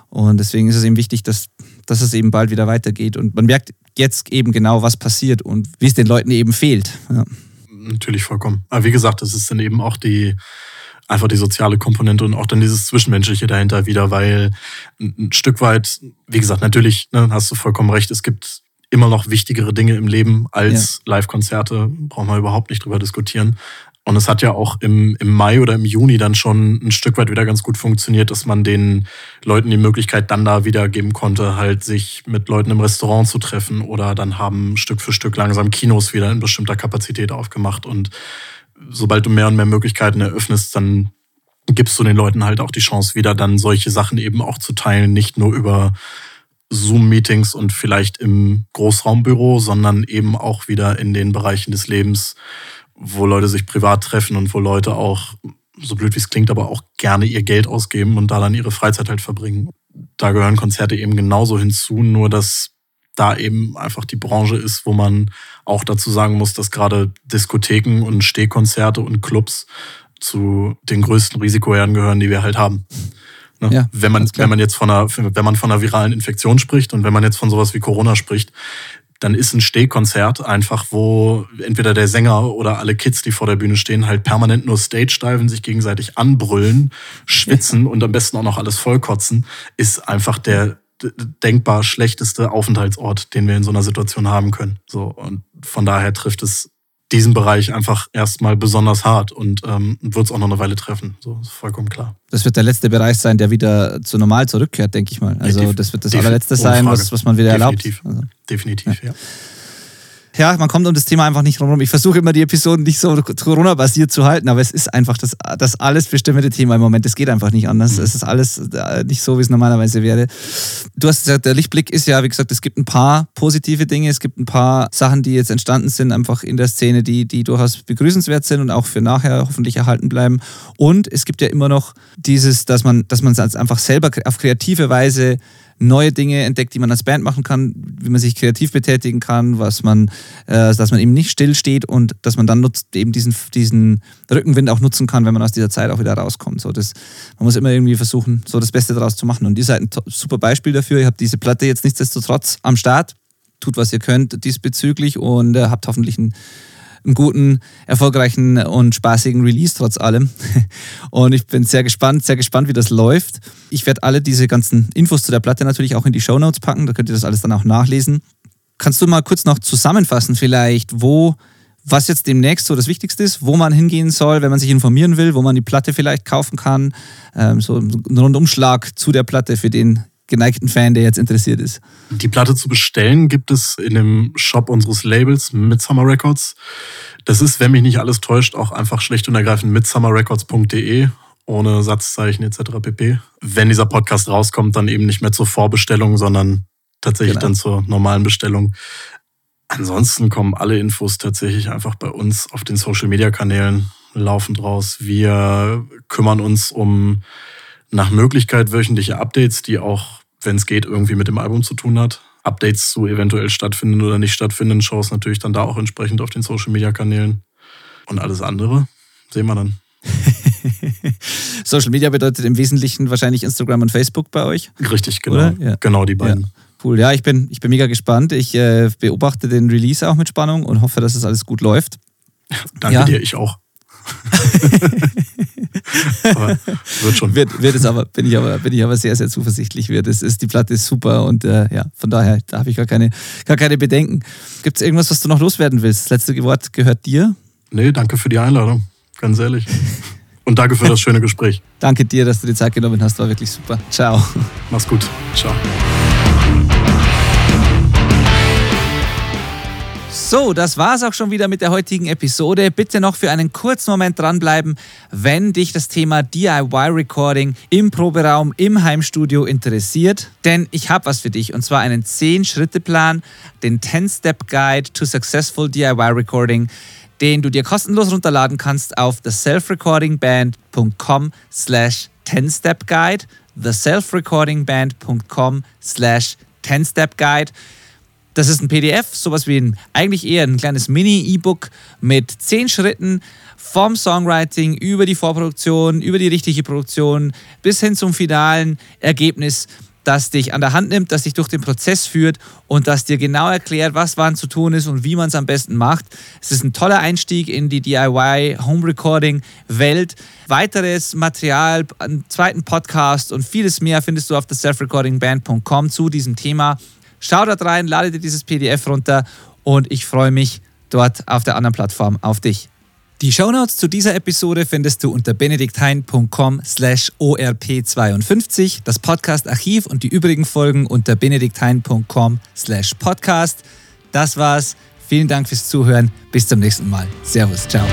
Und deswegen ist es eben wichtig, dass, dass es eben bald wieder weitergeht. Und man merkt jetzt eben genau, was passiert und wie es den Leuten eben fehlt. Ja. Natürlich vollkommen. Aber wie gesagt, das ist dann eben auch die, einfach die soziale Komponente und auch dann dieses Zwischenmenschliche dahinter wieder, weil ein Stück weit, wie gesagt, natürlich, ne, hast du vollkommen recht, es gibt immer noch wichtigere Dinge im Leben als ja. Live-Konzerte. Brauchen wir überhaupt nicht drüber diskutieren. Und es hat ja auch im, im Mai oder im Juni dann schon ein Stück weit wieder ganz gut funktioniert, dass man den Leuten die Möglichkeit dann da wieder geben konnte, halt sich mit Leuten im Restaurant zu treffen oder dann haben Stück für Stück langsam Kinos wieder in bestimmter Kapazität aufgemacht. Und sobald du mehr und mehr Möglichkeiten eröffnest, dann gibst du den Leuten halt auch die Chance, wieder dann solche Sachen eben auch zu teilen, nicht nur über Zoom-Meetings und vielleicht im Großraumbüro, sondern eben auch wieder in den Bereichen des Lebens, wo Leute sich privat treffen und wo Leute auch, so blöd wie es klingt, aber auch gerne ihr Geld ausgeben und da dann ihre Freizeit halt verbringen. Da gehören Konzerte eben genauso hinzu, nur dass da eben einfach die Branche ist, wo man auch dazu sagen muss, dass gerade Diskotheken und Stehkonzerte und Clubs zu den größten Risikoherden gehören, die wir halt haben. Ne? Ja, wenn, man, wenn man jetzt von einer, wenn man von einer viralen Infektion spricht und wenn man jetzt von sowas wie Corona spricht, dann ist ein Stehkonzert einfach, wo entweder der Sänger oder alle Kids, die vor der Bühne stehen, halt permanent nur Stage-Diven, sich gegenseitig anbrüllen, schwitzen und am besten auch noch alles vollkotzen, ist einfach der denkbar schlechteste Aufenthaltsort, den wir in so einer Situation haben können. So, und von daher trifft es diesen Bereich einfach erstmal besonders hart und ähm, wird es auch noch eine Weile treffen. So ist vollkommen klar. Das wird der letzte Bereich sein, der wieder zu normal zurückkehrt, denke ich mal. Also das wird das allerletzte sein, was, was man wieder Definitiv. erlaubt. Also, Definitiv, ja. ja ja, man kommt um das Thema einfach nicht rum. Ich versuche immer die Episoden nicht so Corona-basiert zu halten, aber es ist einfach das, das alles bestimmende Thema im Moment. Es geht einfach nicht anders. Mhm. Es ist alles äh, nicht so, wie es normalerweise wäre. Du hast gesagt, der Lichtblick ist ja, wie gesagt, es gibt ein paar positive Dinge, es gibt ein paar Sachen, die jetzt entstanden sind, einfach in der Szene, die, die durchaus begrüßenswert sind und auch für nachher hoffentlich erhalten bleiben. Und es gibt ja immer noch dieses, dass man, dass man es einfach selber auf kreative Weise neue Dinge entdeckt, die man als Band machen kann, wie man sich kreativ betätigen kann, was man, äh, dass man eben nicht stillsteht und dass man dann nutzt, eben diesen, diesen Rückenwind auch nutzen kann, wenn man aus dieser Zeit auch wieder rauskommt. So, das, man muss immer irgendwie versuchen, so das Beste daraus zu machen. Und ihr seid ein super Beispiel dafür. Ihr habt diese Platte jetzt nichtsdestotrotz am Start. Tut, was ihr könnt diesbezüglich und äh, habt hoffentlich ein einen guten, erfolgreichen und spaßigen Release trotz allem. [LAUGHS] Und ich bin sehr gespannt, sehr gespannt, wie das läuft. Ich werde alle diese ganzen Infos zu der Platte natürlich auch in die Show Notes packen, da könnt ihr das alles dann auch nachlesen. Kannst du mal kurz noch zusammenfassen, vielleicht, wo, was jetzt demnächst so das Wichtigste ist, wo man hingehen soll, wenn man sich informieren will, wo man die Platte vielleicht kaufen kann, ähm, so ein Rundumschlag zu der Platte für den geneigten Fan, der jetzt interessiert ist. Die Platte zu bestellen gibt es in dem Shop unseres Labels Midsummer Records. Das ist, wenn mich nicht alles täuscht, auch einfach schlicht und ergreifend midsummerrecords.de ohne Satzzeichen etc. pp. Wenn dieser Podcast rauskommt, dann eben nicht mehr zur Vorbestellung, sondern tatsächlich genau. dann zur normalen Bestellung. Ansonsten kommen alle Infos tatsächlich einfach bei uns auf den Social Media Kanälen laufend raus. Wir kümmern uns um nach Möglichkeit wöchentliche Updates, die auch wenn es geht, irgendwie mit dem Album zu tun hat. Updates zu eventuell stattfinden oder nicht stattfindenden Shows natürlich dann da auch entsprechend auf den Social Media Kanälen. Und alles andere sehen wir dann. [LAUGHS] Social Media bedeutet im Wesentlichen wahrscheinlich Instagram und Facebook bei euch. Richtig, genau. Ja. Genau die beiden. Ja. Cool, ja, ich bin, ich bin mega gespannt. Ich äh, beobachte den Release auch mit Spannung und hoffe, dass es alles gut läuft. Danke ja. dir, ich auch. [LAUGHS] [LAUGHS] [LAUGHS] aber wird schon. Wird, wird es aber, bin ich aber, bin ich aber sehr, sehr zuversichtlich. Wird. Es ist, die Platte ist super und äh, ja, von daher, da habe ich gar keine, gar keine Bedenken. Gibt es irgendwas, was du noch loswerden willst? Das letzte Wort gehört dir. Nee, danke für die Einladung. Ganz ehrlich. Und danke für das schöne Gespräch. [LAUGHS] danke dir, dass du die Zeit genommen hast. War wirklich super. Ciao. Mach's gut. Ciao. So, das war's auch schon wieder mit der heutigen Episode. Bitte noch für einen kurzen Moment dranbleiben, wenn dich das Thema DIY-Recording im Proberaum, im Heimstudio interessiert. Denn ich habe was für dich und zwar einen 10-Schritte-Plan, den 10-Step-Guide to Successful DIY-Recording den du dir kostenlos runterladen kannst auf theselfrecordingband.com slash 10stepguide theselfrecordingband.com slash 10stepguide das ist ein PDF, sowas wie ein, eigentlich eher ein kleines Mini-E-Book mit zehn Schritten vom Songwriting über die Vorproduktion, über die richtige Produktion bis hin zum finalen Ergebnis, das dich an der Hand nimmt, das dich durch den Prozess führt und das dir genau erklärt, was wann zu tun ist und wie man es am besten macht. Es ist ein toller Einstieg in die DIY Home Recording Welt. Weiteres Material, einen zweiten Podcast und vieles mehr findest du auf der selfrecordingband.com zu diesem Thema. Schau dort rein, lade dir dieses PDF runter und ich freue mich dort auf der anderen Plattform auf dich. Die Shownotes zu dieser Episode findest du unter benedikthein.com slash orp52, das Podcast-Archiv und die übrigen Folgen unter benedikthein.com slash podcast. Das war's. Vielen Dank fürs Zuhören. Bis zum nächsten Mal. Servus. Ciao.